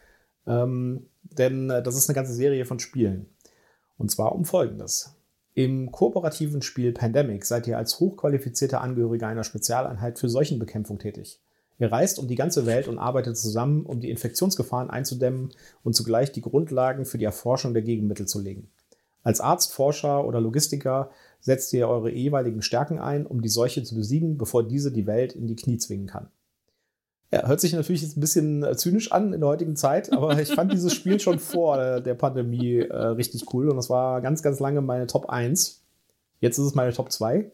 ähm, denn äh, das ist eine ganze Serie von Spielen. Und zwar um Folgendes. Im kooperativen Spiel Pandemic seid ihr als hochqualifizierter Angehöriger einer Spezialeinheit für Seuchenbekämpfung tätig. Ihr reist um die ganze Welt und arbeitet zusammen, um die Infektionsgefahren einzudämmen und zugleich die Grundlagen für die Erforschung der Gegenmittel zu legen. Als Arzt, Forscher oder Logistiker setzt ihr eure jeweiligen Stärken ein, um die Seuche zu besiegen, bevor diese die Welt in die Knie zwingen kann. Ja, hört sich natürlich jetzt ein bisschen äh, zynisch an in der heutigen Zeit, aber ich fand dieses Spiel schon vor der Pandemie äh, richtig cool und das war ganz, ganz lange meine Top 1. Jetzt ist es meine Top 2.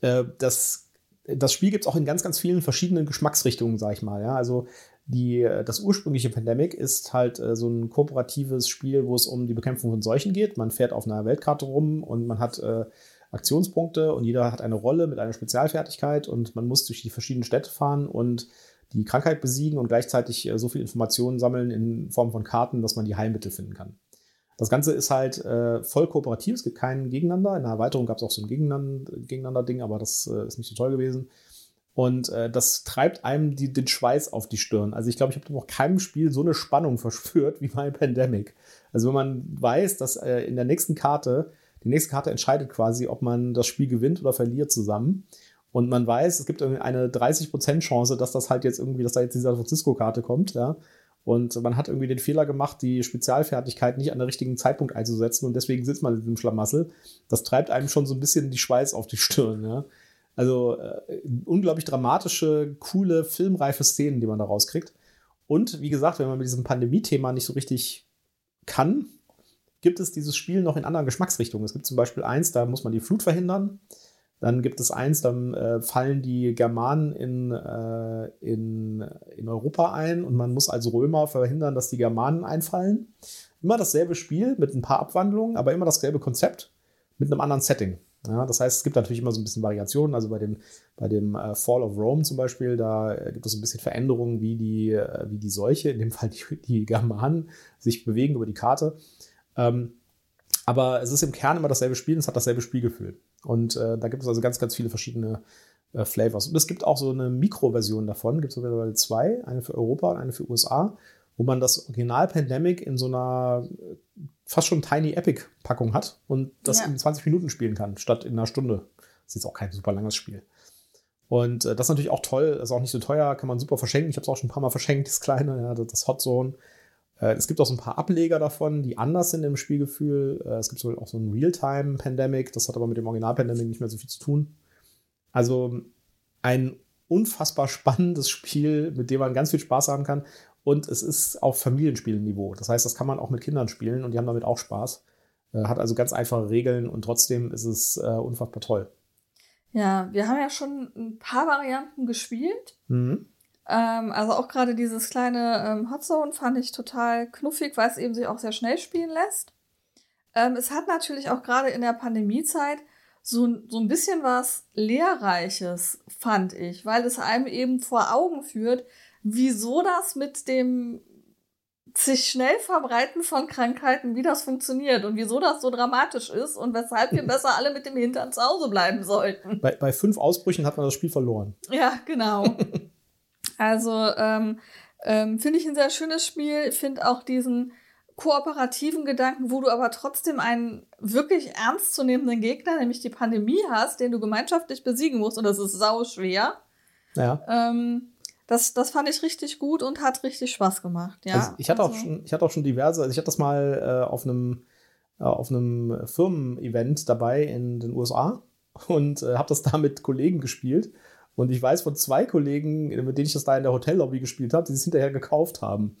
Äh, das, das Spiel gibt es auch in ganz, ganz vielen verschiedenen Geschmacksrichtungen, sag ich mal. Ja? Also die, äh, das ursprüngliche Pandemic ist halt äh, so ein kooperatives Spiel, wo es um die Bekämpfung von Seuchen geht. Man fährt auf einer Weltkarte rum und man hat äh, Aktionspunkte und jeder hat eine Rolle mit einer Spezialfertigkeit und man muss durch die verschiedenen Städte fahren und die Krankheit besiegen und gleichzeitig äh, so viel Informationen sammeln in Form von Karten, dass man die Heilmittel finden kann. Das Ganze ist halt äh, voll kooperativ, es gibt keinen Gegeneinander. In der Erweiterung gab es auch so ein Gegeneinander-Ding, aber das äh, ist nicht so toll gewesen. Und äh, das treibt einem die, den Schweiß auf die Stirn. Also ich glaube, ich habe noch keinem Spiel so eine Spannung [laughs] verspürt wie bei Pandemic. Also wenn man weiß, dass äh, in der nächsten Karte, die nächste Karte entscheidet quasi, ob man das Spiel gewinnt oder verliert zusammen. Und man weiß, es gibt eine 30% Chance, dass das halt jetzt irgendwie, dass da jetzt die San Francisco-Karte kommt, ja. Und man hat irgendwie den Fehler gemacht, die Spezialfertigkeit nicht an der richtigen Zeitpunkt einzusetzen und deswegen sitzt man in diesem Schlamassel. Das treibt einem schon so ein bisschen die Schweiß auf die Stirn, ja. Also äh, unglaublich dramatische, coole, filmreife Szenen, die man da rauskriegt. Und wie gesagt, wenn man mit diesem Pandemie-Thema nicht so richtig kann, gibt es dieses Spiel noch in anderen Geschmacksrichtungen. Es gibt zum Beispiel eins, da muss man die Flut verhindern. Dann gibt es eins, dann äh, fallen die Germanen in, äh, in, in Europa ein und man muss als Römer verhindern, dass die Germanen einfallen. Immer dasselbe Spiel mit ein paar Abwandlungen, aber immer dasselbe Konzept mit einem anderen Setting. Ja, das heißt, es gibt natürlich immer so ein bisschen Variationen. Also bei dem, bei dem äh, Fall of Rome zum Beispiel, da äh, gibt es ein bisschen Veränderungen, wie die, äh, wie die Seuche, in dem [laughs] Fall die, die Germanen, sich bewegen über die Karte. Ähm, aber es ist im Kern immer dasselbe Spiel und es hat dasselbe Spielgefühl. Und da gibt es also ganz, ganz viele verschiedene Flavors. Und es gibt auch so eine Mikroversion davon, gibt es mittlerweile zwei, eine für Europa und eine für USA, wo man das Original Pandemic in so einer fast schon Tiny Epic Packung hat und das ja. in 20 Minuten spielen kann, statt in einer Stunde. Das ist jetzt auch kein super langes Spiel. Und äh, das ist natürlich auch toll, ist auch nicht so teuer, kann man super verschenken. Ich habe es auch schon ein paar Mal verschenkt, das kleine, ja, das Hot Zone. Äh, es gibt auch so ein paar Ableger davon, die anders sind im Spielgefühl. Äh, es gibt so auch so ein Realtime-Pandemic, das hat aber mit dem Original-Pandemic nicht mehr so viel zu tun. Also ein unfassbar [laughs] spannendes Spiel, mit dem man ganz viel Spaß haben kann. Und es ist auf Familienspielniveau. Das heißt, das kann man auch mit Kindern spielen und die haben damit auch Spaß. Äh, hat also ganz einfache Regeln und trotzdem ist es äh, unfassbar toll. Ja, wir haben ja schon ein paar Varianten gespielt. Mhm. Ähm, also auch gerade dieses kleine ähm, Hot Zone fand ich total knuffig, weil es eben sich auch sehr schnell spielen lässt. Ähm, es hat natürlich auch gerade in der Pandemiezeit so, so ein bisschen was Lehrreiches, fand ich, weil es einem eben vor Augen führt, wieso das mit dem sich schnell verbreiten von Krankheiten, wie das funktioniert und wieso das so dramatisch ist und weshalb wir [laughs] besser alle mit dem Hintern zu Hause bleiben sollten. Bei, bei fünf Ausbrüchen hat man das Spiel verloren. Ja, genau. [laughs] also ähm, ähm, finde ich ein sehr schönes Spiel. Finde auch diesen kooperativen Gedanken, wo du aber trotzdem einen wirklich ernstzunehmenden Gegner, nämlich die Pandemie hast, den du gemeinschaftlich besiegen musst und das ist sau schwer. Ja. Ähm, das, das fand ich richtig gut und hat richtig Spaß gemacht. Ja, also ich hatte also, auch schon, ich hatte auch schon diverse, also ich hatte das mal äh, auf einem äh, auf einem Firmen-Event dabei in den USA und äh, habe das da mit Kollegen gespielt. Und ich weiß von zwei Kollegen, mit denen ich das da in der Hotellobby gespielt habe, die es hinterher gekauft haben.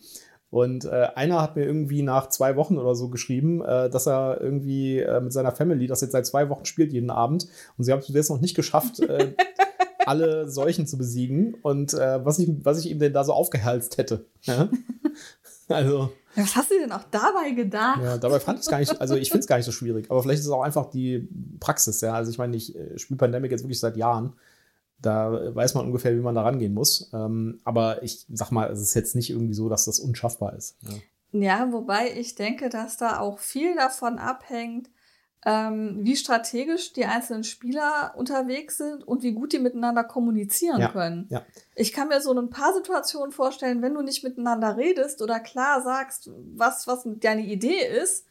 Und äh, einer hat mir irgendwie nach zwei Wochen oder so geschrieben, äh, dass er irgendwie äh, mit seiner Family das jetzt seit zwei Wochen spielt jeden Abend. Und sie haben es jetzt noch nicht geschafft, äh, [laughs] alle Seuchen zu besiegen. Und äh, was, ich, was ich ihm denn da so aufgehalst hätte. Ja? [laughs] Also. Was hast du denn auch dabei gedacht? Ja, dabei fand ich es gar nicht, also ich finde es gar nicht so schwierig. Aber vielleicht ist es auch einfach die Praxis, ja. Also ich meine, ich äh, spiele Pandemic jetzt wirklich seit Jahren. Da weiß man ungefähr, wie man da rangehen muss. Ähm, aber ich sag mal, es ist jetzt nicht irgendwie so, dass das unschaffbar ist. Ja. ja, wobei ich denke, dass da auch viel davon abhängt, ähm, wie strategisch die einzelnen Spieler unterwegs sind und wie gut die miteinander kommunizieren Ja, können. ja. Ich kann mir so ein paar Situationen vorstellen, wenn du nicht miteinander redest oder klar sagst, was, was deine Idee ist,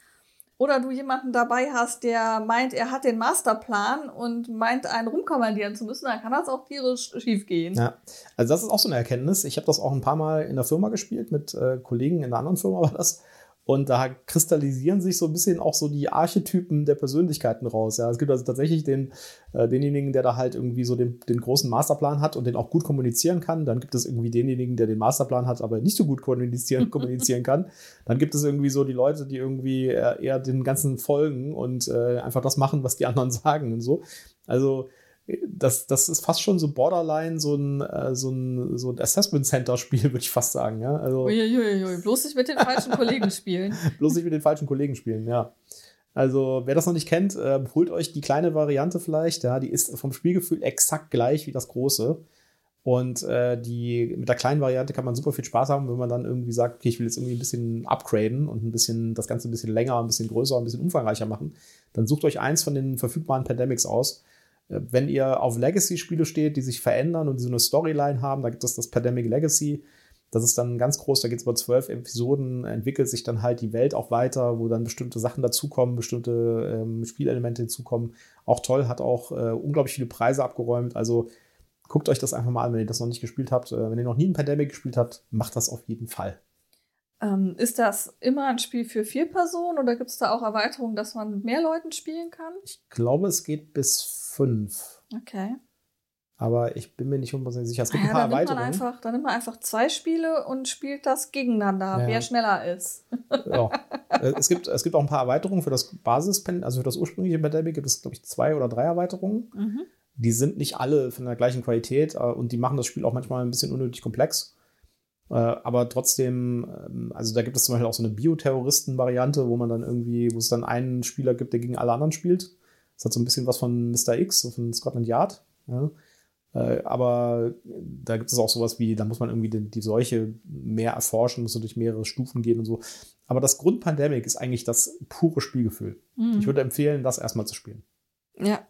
oder du jemanden dabei hast, der meint, er hat den Masterplan und meint, einen rumkommandieren zu müssen, dann kann das auch tierisch schief gehen. Ja, also das ist auch so eine Erkenntnis. Ich habe das auch ein paar Mal in der Firma gespielt, mit äh, Kollegen in einer anderen Firma war das. Und da kristallisieren sich so ein bisschen auch so die Archetypen der Persönlichkeiten raus. Ja, es gibt also tatsächlich den, äh, denjenigen, der da halt irgendwie so den, den großen Masterplan hat und den auch gut kommunizieren kann. Dann gibt es irgendwie denjenigen, der den Masterplan hat, aber nicht so gut kommunizieren, [laughs] kommunizieren kann. Dann gibt es irgendwie so die Leute, die irgendwie eher, eher den ganzen folgen und äh, einfach das machen, was die anderen [laughs] sagen und so. Also das, das ist fast schon so borderline so ein, äh, so ein, so ein Assessment Center Spiel, [laughs] würde ich fast sagen. Ja? Also, Uiuiui, bloß nicht mit den falschen [laughs] Kollegen spielen. bloß nicht mit den falschen Kollegen spielen, ja. Also, wer das noch nicht kennt, äh, holt euch die kleine Variante vielleicht. Ja, die ist vom Spielgefühl exakt gleich wie das große. Und äh, die, mit der kleinen Variante kann man super viel Spaß haben, wenn man dann irgendwie sagt, okay, ich will jetzt irgendwie ein bisschen upgraden und ein bisschen das Ganze ein bisschen länger, ein bisschen größer, ein bisschen umfangreicher machen. Dann sucht euch eins von den verfügbaren Pandemics aus. Wenn ihr auf Legacy-Spiele steht, die sich verändern und die so eine Storyline haben, da gibt es das Pandemic Legacy. Das ist dann ganz groß, da geht es über zwölf Episoden, entwickelt sich dann halt die Welt auch weiter, wo dann bestimmte Sachen dazukommen, bestimmte ähm, Spielelemente hinzukommen. Auch toll, hat auch äh, unglaublich viele Preise abgeräumt. Also guckt euch das einfach mal an, wenn ihr das noch nicht gespielt habt. Äh, wenn ihr noch nie ein Pandemic gespielt habt, macht das auf jeden Fall. Ähm, ist das immer ein Spiel für vier Personen oder gibt es da auch Erweiterungen, dass man mit mehr Leuten spielen kann? Ich glaube, es geht bis fünf. Okay. Aber ich bin mir nicht hundertprozentig sicher. Es gibt Ja, ein paar dann, nimmt man Erweiterungen. einfach, dann nimmt man einfach zwei Spiele und spielt das gegeneinander, Ja. wer schneller ist. ja. [laughs] Äh, es, gibt, es gibt auch ein paar Erweiterungen für das Basis, also für das ursprüngliche Pandemic gibt es, glaube ich, zwei oder drei Erweiterungen. Mhm. Die sind nicht alle von der gleichen Qualität äh, und die machen das Spiel auch manchmal ein bisschen unnötig komplex. Äh, aber trotzdem, ähm, also da gibt es zum Beispiel auch so eine Bioterroristen-Variante, wo man dann irgendwie, wo es dann einen Spieler gibt, der gegen alle anderen spielt. Das hat so ein bisschen was von Mr. X, so von Scotland Yard. Ja. Äh, aber da gibt es auch sowas wie, da muss man irgendwie die, die Seuche mehr erforschen, muss durch mehrere Stufen gehen und so. Aber das Grundpandemic ist eigentlich das pure Spielgefühl. Mhm. Ich würde empfehlen, das erstmal zu spielen. Ja.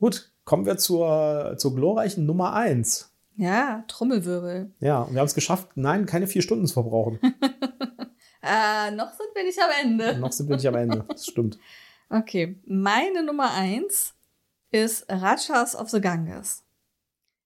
Gut, kommen wir zur, zur glorreichen Nummer 1. Ja, Trommelwirbel. Ja, und wir haben es geschafft, nein, keine vier Stunden zu verbrauchen. [laughs] Äh, noch sind wir nicht am Ende. Noch sind wir nicht am Ende. [laughs] Das stimmt. Okay, meine Nummer eins ist Rajas of the Ganges.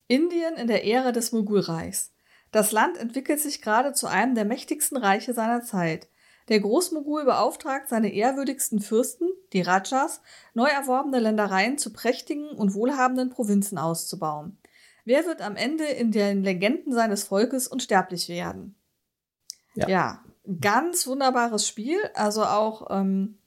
Indien in der Ära des Mogulreichs. Das Land entwickelt sich gerade zu einem der mächtigsten Reiche seiner Zeit. Der Großmogul beauftragt seine ehrwürdigsten Fürsten, die Rajas, neu erworbene Ländereien zu prächtigen und wohlhabenden Provinzen auszubauen. Wer wird am Ende in den Legenden seines Volkes unsterblich werden? Ja. ja ganz wunderbares Spiel. Also auch ähm, äh,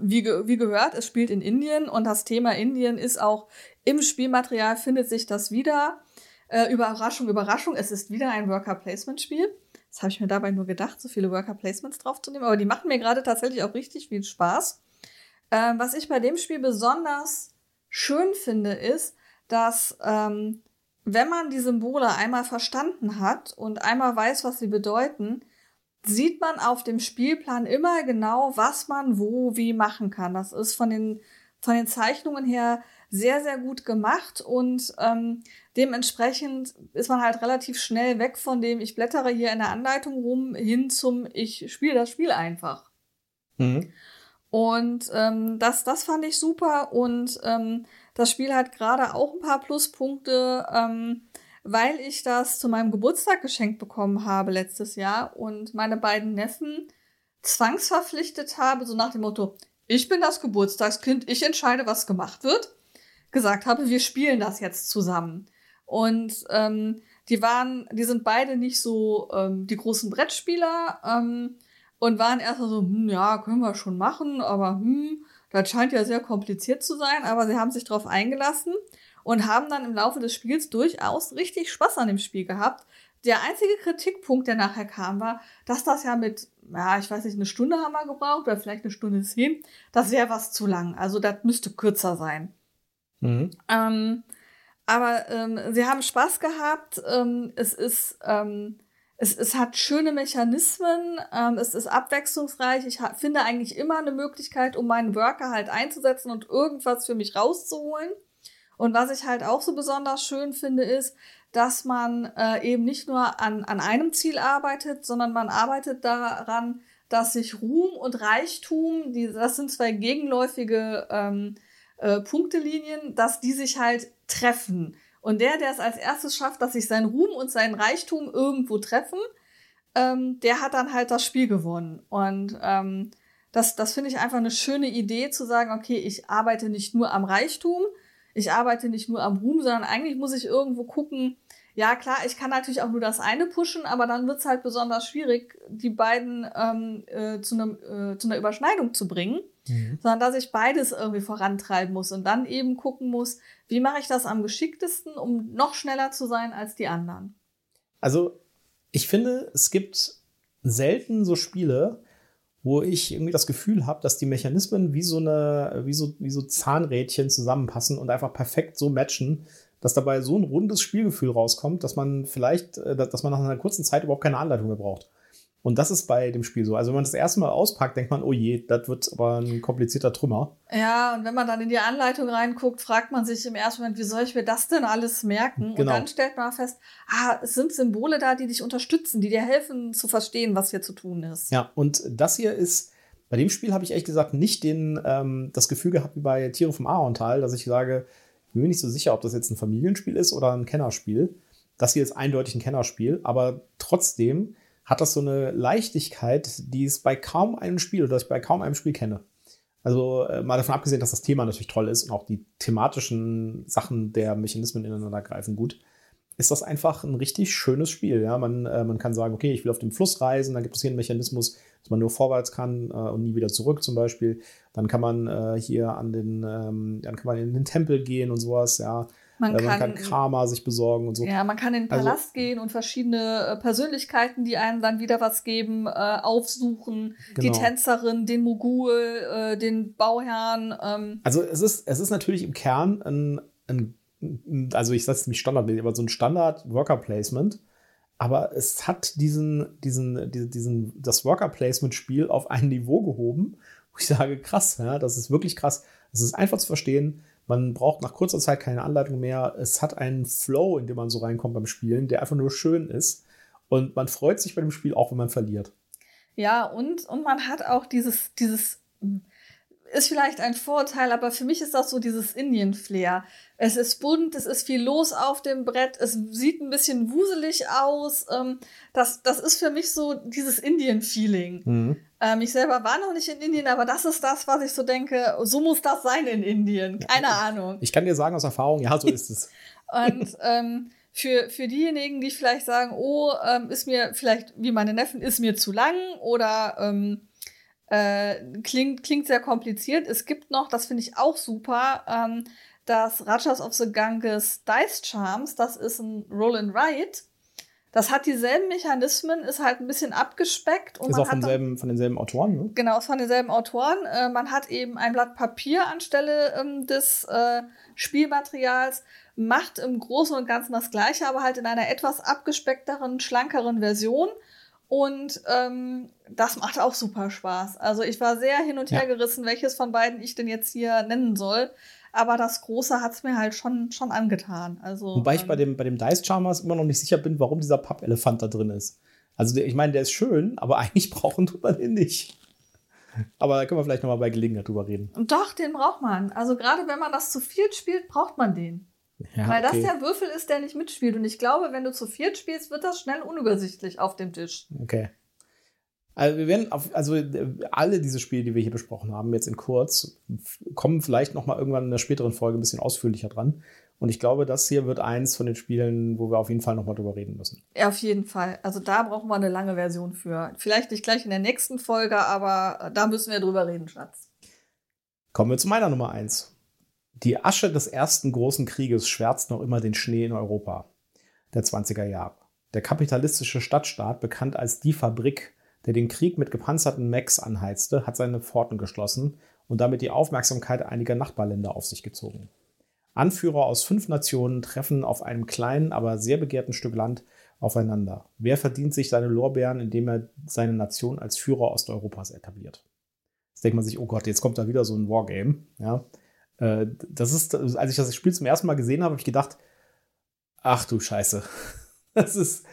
wie, ge wie gehört, es spielt in Indien und das Thema Indien ist auch im Spielmaterial findet sich das wieder. Äh, Überraschung, Überraschung, es ist wieder ein Worker-Placement-Spiel. Das habe ich mir dabei nur gedacht, so viele Worker-Placements draufzunehmen, aber die machen mir gerade tatsächlich auch richtig viel Spaß. Ähm, was ich bei dem Spiel besonders schön finde, ist, dass ähm, wenn man die Symbole einmal verstanden hat und einmal weiß, was sie bedeuten, sieht man auf dem Spielplan immer genau, was man wo wie machen kann. Das ist von den, von den Zeichnungen her sehr, sehr gut gemacht und ähm, dementsprechend ist man halt relativ schnell weg von dem, ich blättere hier in der Anleitung rum, hin zum, ich spiele das Spiel einfach. Mhm. Und ähm, das, das fand ich super und ähm, das Spiel hat gerade auch ein paar Pluspunkte, ähm, weil ich das zu meinem Geburtstag geschenkt bekommen habe letztes Jahr und meine beiden Neffen zwangsverpflichtet habe, so nach dem Motto, ich bin das Geburtstagskind, ich entscheide, was gemacht wird gesagt habe, wir spielen das jetzt zusammen. Und ähm, die waren, die sind beide nicht so ähm, die großen Brettspieler ähm, und waren erstmal so, hm, ja, können wir schon machen, aber hm, das scheint ja sehr kompliziert zu sein, aber sie haben sich darauf eingelassen und haben dann im Laufe des Spiels durchaus richtig Spaß an dem Spiel gehabt. Der einzige Kritikpunkt, der nachher kam, war, dass das ja mit, ja, ich weiß nicht, eine Stunde haben wir gebraucht oder vielleicht eine Stunde zehn, das wäre was zu lang. Also das müsste kürzer sein. Mhm. Ähm, aber ähm, sie haben Spaß gehabt. Ähm, es ist, ähm, es, es hat schöne Mechanismen. Ähm, es ist abwechslungsreich. Ich finde eigentlich immer eine Möglichkeit, um meinen Worker halt einzusetzen und irgendwas für mich rauszuholen. Und was ich halt auch so besonders schön finde, ist, dass man äh, eben nicht nur an, an einem Ziel arbeitet, sondern man arbeitet daran, dass sich Ruhm und Reichtum, die, das sind zwei gegenläufige ähm, äh, Punktelinien, dass die sich halt treffen. Und der, der es als erstes schafft, dass sich sein Ruhm und sein Reichtum irgendwo treffen, ähm, der hat dann halt das Spiel gewonnen. Und ähm, das, das finde ich einfach eine schöne Idee zu sagen, okay, ich arbeite nicht nur am Reichtum, ich arbeite nicht nur am Ruhm, sondern eigentlich muss ich irgendwo gucken, ja klar, ich kann natürlich auch nur das eine pushen, aber dann wird es halt besonders schwierig, die beiden ähm, äh, zu, einem, äh, zu einer Überschneidung zu bringen mhm. sondern dass ich beides irgendwie vorantreiben muss und dann eben gucken muss, wie mache ich das am geschicktesten, um noch schneller zu sein als die anderen. Also ich finde, es gibt selten so Spiele, wo ich irgendwie das Gefühl habe, dass die Mechanismen wie so eine, wie so, wie so Zahnrädchen zusammenpassen und einfach perfekt so matchen, dass dabei so ein rundes Spielgefühl rauskommt, dass man vielleicht, äh, dass man nach einer kurzen Zeit überhaupt keine Anleitung mehr braucht. Und das ist bei dem Spiel so. Also wenn man das erste Mal auspackt, denkt man, oh je, das wird aber ein komplizierter Trümmer. Ja, und wenn man dann in die Anleitung reinguckt, fragt man sich im ersten Moment, wie soll ich mir das denn alles merken? Genau. Und dann stellt man fest, ah, es sind Symbole da, die dich unterstützen, die dir helfen zu verstehen, was hier zu tun ist. Ja, und das hier ist, bei dem Spiel habe ich ehrlich gesagt nicht den, ähm, das Gefühl gehabt wie bei Tiere vom Ahorntal, dass ich sage, ich bin mir nicht so sicher, ob das jetzt ein Familienspiel ist oder ein Kennerspiel. Das hier ist eindeutig ein Kennerspiel, aber trotzdem hat das so eine Leichtigkeit, die es bei kaum einem Spiel oder ich bei kaum einem Spiel kenne. Also äh, mal davon abgesehen, dass das Thema natürlich toll ist und auch die thematischen Sachen der Mechanismen ineinander greifen gut, ist das einfach ein richtig schönes Spiel. Ja? Man, äh, man kann sagen, okay, ich will auf dem Fluss reisen, dann gibt es hier einen Mechanismus, dass man nur vorwärts kann äh, und nie wieder zurück zum Beispiel. Dann kann man äh, hier an den, ähm, dann kann man in den Tempel gehen und sowas, ja. Man, man kann, kann, Karma sich besorgen und so. Ja, man kann in den also Palast also, gehen und verschiedene äh, Persönlichkeiten, die einem dann wieder was geben, äh, aufsuchen. Genau. Die Tänzerin, den Mogul, äh, den Bauherrn. Ähm. Also es ist, es ist natürlich im Kern ein, ein also ich sage es nicht standardmäßig, aber so ein Standard-Worker-Placement. Aber es hat diesen, diesen, diesen, diesen das Worker-Placement-Spiel auf ein Niveau gehoben, wo ich sage, krass, ja, das ist wirklich krass. Es ist einfach zu verstehen. Man braucht nach kurzer Zeit keine Anleitung mehr. Es hat einen Flow, in dem man so reinkommt beim Spielen, der einfach nur schön ist. Und man freut sich bei dem Spiel auch, wenn man verliert. Ja, und, und man hat auch dieses, dieses, ist vielleicht ein Vorteil, aber für mich ist das so dieses Indien-Flair. Es ist bunt, es ist viel los auf dem Brett, es sieht ein bisschen wuselig aus. Ähm, das, das ist für mich so dieses Indien-Feeling. Mhm. Ähm, ich selber war noch nicht in Indien, aber das ist das, was ich so denke, so muss das sein in Indien. Keine Ahnung. Ich kann dir sagen aus Erfahrung, ja, so [laughs] ist es. Und ähm, für, für diejenigen, die vielleicht sagen, oh, ähm, ist mir vielleicht, wie meine Neffen, ist mir zu lang oder ähm, äh, klingt, klingt sehr kompliziert. Es gibt noch, das finde ich auch super, ähm, das Rajas of the Ganges Dice Charms. Das ist ein Roll and Write. Das hat dieselben Mechanismen, ist halt ein bisschen abgespeckt. Und ist auch von, selben, von denselben Autoren, ne? Genau, ist von denselben Autoren. Äh, man hat eben ein Blatt Papier anstelle ähm, des äh, Spielmaterials. macht im Großen und Ganzen das Gleiche, aber halt in einer etwas abgespeckteren, schlankeren Version. Und ähm, das macht auch super Spaß. Also ich war sehr hin und her ja. gerissen, welches von beiden ich denn jetzt hier nennen soll. Aber das Große hat es mir halt schon, schon angetan. Also, Wobei ich bei ähm, dem, bei dem Dice Charmers immer noch nicht sicher bin, warum dieser Pappelefant da drin ist. Also der, ich meine, der ist schön, aber [laughs] eigentlich brauchen tut man den nicht. Aber da können wir vielleicht noch mal bei Gelegenheit drüber reden. Doch, den braucht man. Also gerade wenn man das zu viert spielt, braucht man den. Ja, Weil okay. das der Würfel ist, der nicht mitspielt. Und ich glaube, wenn du zu viert spielst, wird das schnell unübersichtlich auf dem Tisch. Okay. Also wir werden auf, also alle diese Spiele, die wir hier besprochen haben, jetzt in kurz, kommen vielleicht noch mal irgendwann in der späteren Folge ein bisschen ausführlicher dran. Und ich glaube, das hier wird eins von den Spielen, wo wir auf jeden Fall noch mal drüber reden müssen. Ja, auf jeden Fall. Also da brauchen wir eine lange Version für. Vielleicht nicht gleich in der nächsten Folge, aber da müssen wir drüber reden, Schatz. Kommen wir zu meiner Nummer eins. Die Asche des ersten großen Krieges schwärzt noch immer den Schnee in Europa der 20er Jahre. Der kapitalistische Stadtstaat, bekannt als die Fabrik, der den Krieg mit gepanzerten Mechs anheizte, hat seine Pforten geschlossen und damit die Aufmerksamkeit einiger Nachbarländer auf sich gezogen. Anführer aus fünf Nationen treffen auf einem kleinen, aber sehr begehrten Stück Land aufeinander. Wer verdient sich seine Lorbeeren, indem er seine Nation als Führer Osteuropas etabliert? Jetzt denkt man sich, oh Gott, jetzt kommt da wieder so ein Wargame. Ja, äh, das ist, als ich das Spiel zum ersten Mal gesehen habe, habe ich gedacht, ach du Scheiße. [laughs] Das ist,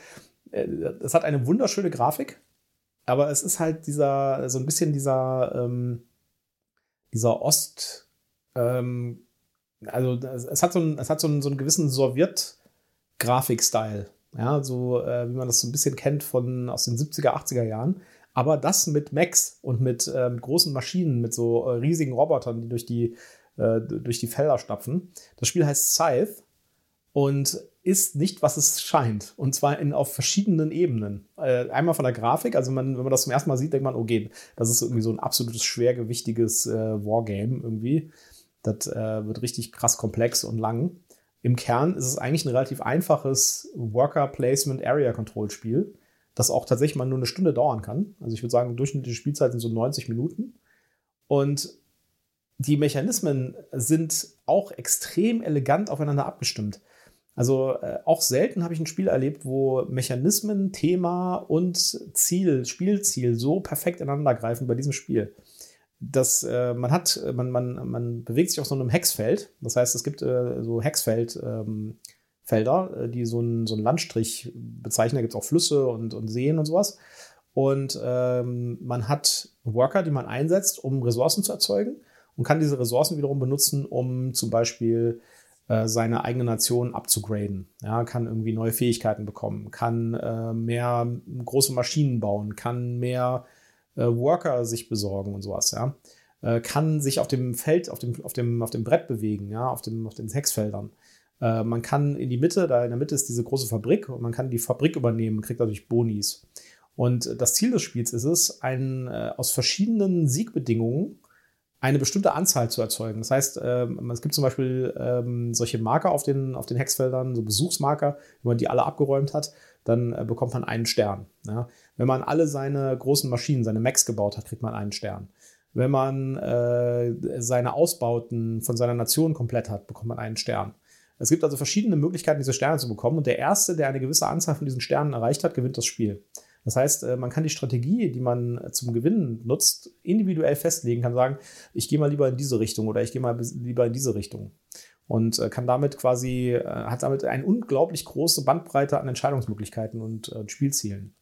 äh, das hat eine wunderschöne Grafik, aber es ist halt dieser, so ein bisschen dieser, ähm, dieser Ost, ähm, also es hat so einen, es hat so einen, so einen gewissen Sowjet-Grafik-Style. Ja, so äh, wie man das so ein bisschen kennt von aus den 70er, 80er Jahren. Aber das mit Max und mit ähm, großen Maschinen, mit so äh, riesigen Robotern, die durch die äh, durch die Felder stapfen. Das Spiel heißt Scythe und ist nicht, was es scheint. Und zwar in, auf verschiedenen Ebenen. Äh, einmal von der Grafik, also man, wenn man das zum ersten Mal sieht, denkt man, okay, das ist irgendwie so ein absolutes schwergewichtiges äh, Wargame irgendwie. Das äh, wird richtig krass komplex und lang. Im Kern ist es eigentlich ein relativ einfaches Worker-Placement-Area-Control-Spiel, das auch tatsächlich mal nur eine Stunde dauern kann. Also ich würde sagen, durchschnittliche Spielzeit sind so 90 Minuten. Und die Mechanismen sind auch extrem elegant aufeinander abgestimmt. Also äh, auch selten habe ich ein Spiel erlebt, wo Mechanismen, Thema und Ziel, Spielziel so perfekt ineinander greifen bei diesem Spiel. Das, äh, man hat, man, man, man bewegt sich auf so einem Hexfeld. Das heißt, es gibt äh, so Hexfeldfelder, ähm, äh, die so einen so Landstrich bezeichnen. Da gibt es auch Flüsse und, und Seen und sowas. Und ähm, man hat Worker, die man einsetzt, um Ressourcen zu erzeugen und kann diese Ressourcen wiederum benutzen, um zum Beispiel äh, seine eigene Nation abzugraden. Ja, kann irgendwie neue Fähigkeiten bekommen, kann äh, mehr große Maschinen bauen, kann mehr äh, Worker sich besorgen und sowas, ja. Äh, kann sich auf dem Feld, auf dem, auf dem, auf dem Brett bewegen, ja, auf, dem, auf den Hexfeldern. Äh, man kann in die Mitte, da in der Mitte ist diese große Fabrik und man kann die Fabrik übernehmen, kriegt dadurch Bonis. Und das Ziel des Spiels ist es, ein, äh, aus verschiedenen Siegbedingungen eine bestimmte Anzahl zu erzeugen. Das heißt, ähm, es gibt zum Beispiel ähm, solche Marker auf den, auf den Hexfeldern, so Besuchsmarker, wenn man die alle abgeräumt hat, dann äh, bekommt man einen Stern. Wenn man alle seine großen Maschinen, seine Macs gebaut hat, kriegt man einen Stern. Wenn man äh, seine Ausbauten von seiner Nation komplett hat, bekommt man einen Stern. Es gibt also verschiedene Möglichkeiten, diese Sterne zu bekommen. Und der Erste, der eine gewisse Anzahl von diesen Sternen erreicht hat, gewinnt das Spiel. Das heißt, äh, man kann die Strategie, die man zum Gewinnen nutzt, individuell festlegen, kann sagen, ich gehe mal lieber in diese Richtung oder ich gehe mal lieber in diese Richtung. Und äh, kann damit quasi, äh, hat damit eine unglaublich große Bandbreite an Entscheidungsmöglichkeiten und Spielzielen.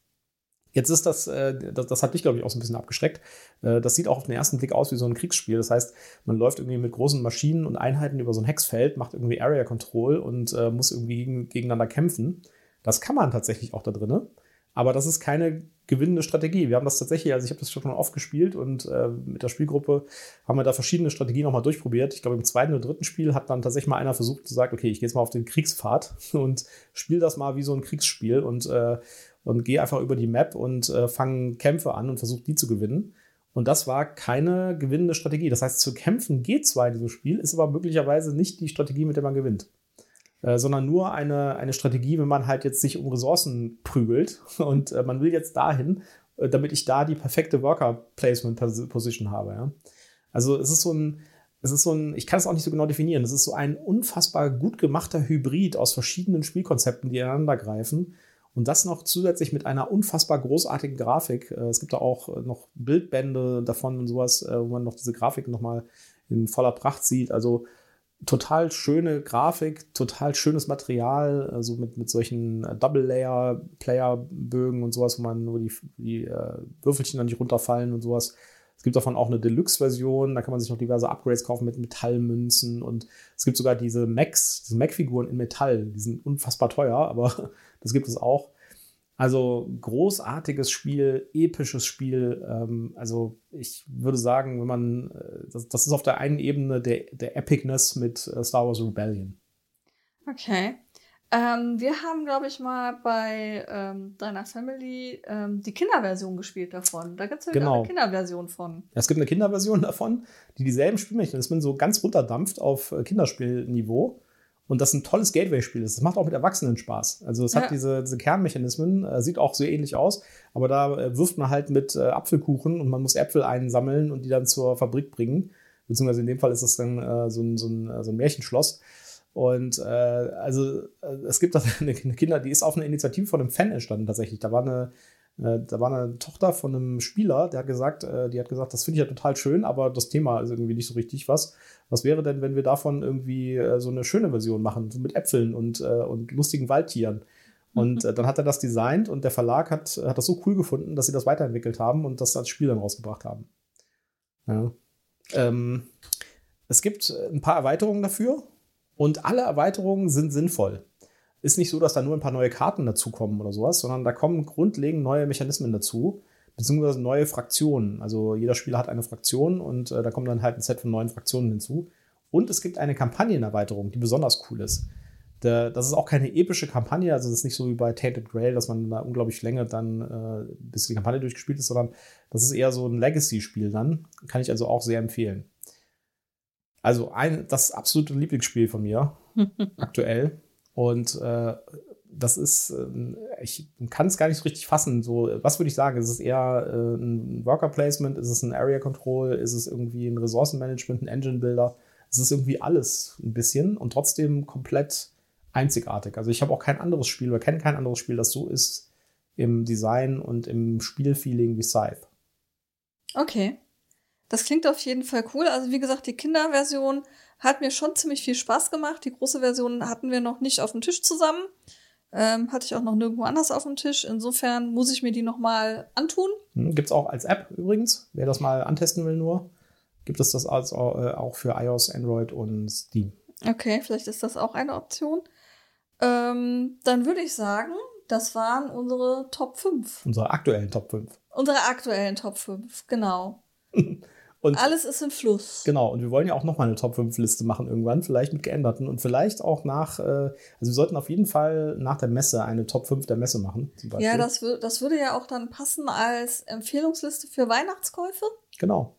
Jetzt ist das, das, hat dich, glaube ich, auch so ein bisschen abgeschreckt. Das sieht auch auf den ersten Blick aus wie so ein Kriegsspiel. Das heißt, man läuft irgendwie mit großen Maschinen und Einheiten über so ein Hexfeld, macht irgendwie Area Control und muss irgendwie gegeneinander kämpfen. Das kann man tatsächlich auch da drinnen. Aber das ist keine gewinnende Strategie. Wir haben das tatsächlich, also ich habe das schon oft gespielt und äh, mit der Spielgruppe haben wir da verschiedene Strategien nochmal durchprobiert. Ich glaube, im zweiten oder dritten Spiel hat dann tatsächlich mal einer versucht zu sagen, okay, ich gehe jetzt mal auf den Kriegspfad [laughs] und spiele das mal wie so ein Kriegsspiel und, äh, und gehe einfach über die Map und äh, fange Kämpfe an und versuche die zu gewinnen. Und das war keine gewinnende Strategie. Das heißt, zu kämpfen geht zwar in diesem Spiel, ist aber möglicherweise nicht die Strategie, mit der man gewinnt. Äh, sondern nur eine, eine Strategie, wenn man halt jetzt sich um Ressourcen prügelt [laughs] und äh, man will jetzt dahin, äh, damit ich da die perfekte Worker-Placement-Position habe. Ja? Also es ist so ein, es ist so ein, ich kann es auch nicht so genau definieren. Es ist so ein unfassbar gut gemachter Hybrid aus verschiedenen Spielkonzepten, die ineinander greifen. Und das noch zusätzlich mit einer unfassbar großartigen Grafik. Äh, es gibt da auch äh, noch Bildbände davon und sowas, wo man noch diese Grafik nochmal in voller Pracht sieht. Also total schöne Grafik, total schönes Material, also mit, mit solchen Double-Layer-Player-Bögen und sowas, wo man nur die, die äh, Würfelchen dann nicht runterfallen und sowas. Es gibt davon auch eine Deluxe-Version, da kann man sich noch diverse Upgrades kaufen mit Metallmünzen und es gibt sogar diese Macs, diese Mac-Figuren in Metall, die sind unfassbar teuer, aber [laughs] das gibt es auch. Also großartiges Spiel, episches Spiel. Ähm, also ich würde sagen, wenn man, äh, das, das, ist auf der einen Ebene der, der Epicness mit äh, Star Wars Rebellion. Okay. Ähm, wir haben, glaube ich, mal bei ähm, deiner Family ähm, die Kinderversion gespielt davon. Da gibt es ja genau. eine Kinderversion von. Es gibt eine Kinderversion davon, die dieselben Spielmechanismen so ganz runterdampft auf äh, Kinderspielniveau. Und das ein tolles Gateway-Spiel ist. Das macht auch mit Erwachsenen Spaß. Also es ja. hat diese, diese Kernmechanismen, äh, sieht auch so ähnlich aus, aber da äh, wirft man halt mit äh, Apfelkuchen und man muss Äpfel einsammeln und die dann zur Fabrik bringen. Beziehungsweise in dem Fall ist das dann äh, so, ein, so, ein, äh, so ein Märchenschloss. Und äh, also äh, es gibt da [laughs] eine Kinder, die ist auf eine Initiative von einem Fan entstanden tatsächlich. Da war eine, da war eine Tochter von einem Spieler, der hat gesagt, äh, die hat gesagt, das finde ich ja total schön, aber das Thema ist irgendwie nicht so richtig was. Was wäre denn, wenn wir davon irgendwie äh, so eine schöne Version machen, so mit Äpfeln und, äh, und lustigen Waldtieren? Und dann hat er das designt und der Verlag hat, hat das so cool gefunden, dass sie das weiterentwickelt haben und das als Spiel dann rausgebracht haben. Ja. Ähm, es gibt ein paar Erweiterungen dafür. Und alle Erweiterungen sind sinnvoll. Ist nicht so, dass da nur ein paar neue Karten dazukommen oder sowas, sondern da kommen grundlegend neue Mechanismen dazu, beziehungsweise neue Fraktionen. Also jeder Spieler hat eine Fraktion und äh, da kommt dann halt ein Set von neuen Fraktionen hinzu. Und es gibt eine Kampagnenerweiterung, die besonders cool ist. Der, das ist auch keine epische Kampagne, also es ist nicht so wie bei Tainted Grail, dass man da unglaublich länger dann, äh, bis die Kampagne durchgespielt ist, sondern das ist eher so ein Legacy-Spiel dann. Kann ich also auch sehr empfehlen. Also ein, das absolute Lieblingsspiel von mir [laughs] aktuell. Und äh, das ist, äh, ich kann es gar nicht so richtig fassen. So, was würde ich sagen? Ist es eher äh, ein Worker Placement? Ist es ein Area Control? Ist es irgendwie ein Ressourcenmanagement, ein Engine Builder? Es ist irgendwie alles ein bisschen und trotzdem komplett einzigartig. Also ich habe auch kein anderes Spiel oder kenne kein anderes Spiel, das so ist im Design und im Spielfeeling wie Scythe. Okay. Das klingt auf jeden Fall cool. Also wie gesagt, die Kinderversion hat mir schon ziemlich viel Spaß gemacht. Die große Version hatten wir noch nicht auf dem Tisch zusammen. Ähm, hatte ich auch noch nirgendwo anders auf dem Tisch. Insofern muss ich mir die noch mal antun. Hm, gibt es auch als App übrigens. Wer das mal antesten will nur, gibt es das als, äh, auch für iOS, Android und Steam. Okay, vielleicht ist das auch eine Option. Ähm, dann würde ich sagen, das waren unsere Top 5. Unsere aktuellen Top 5. Unsere aktuellen Top 5, genau. [laughs] Und Alles ist im Fluss. Genau, und wir wollen ja auch nochmal eine Top 5 Liste machen irgendwann, vielleicht mit geänderten und vielleicht auch nach, äh, also wir sollten auf jeden Fall nach der Messe eine Top 5 der Messe machen. Ja, das, das würde ja auch dann passen als Empfehlungsliste für Weihnachtskäufe. Genau.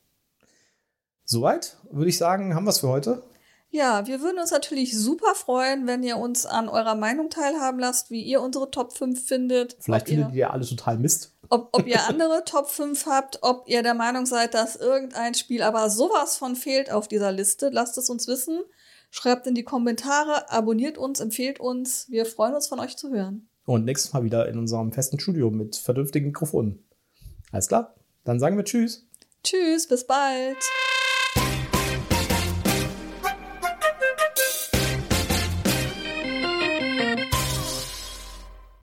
Soweit würde ich sagen, haben wir es für heute. Ja, wir würden uns natürlich super freuen, wenn ihr uns an eurer Meinung teilhaben lasst, wie ihr unsere Top 5 findet. Vielleicht findet ihr ja alle total Mist. Ob, ob ihr andere Top 5 habt, ob ihr der Meinung seid, dass irgendein Spiel aber sowas von fehlt auf dieser Liste, lasst es uns wissen. Schreibt in die Kommentare, abonniert uns, empfehlt uns. Wir freuen uns von euch zu hören. Und nächstes Mal wieder in unserem festen Studio mit vernünftigen Mikrofonen. Alles klar, dann sagen wir Tschüss. Tschüss, bis bald.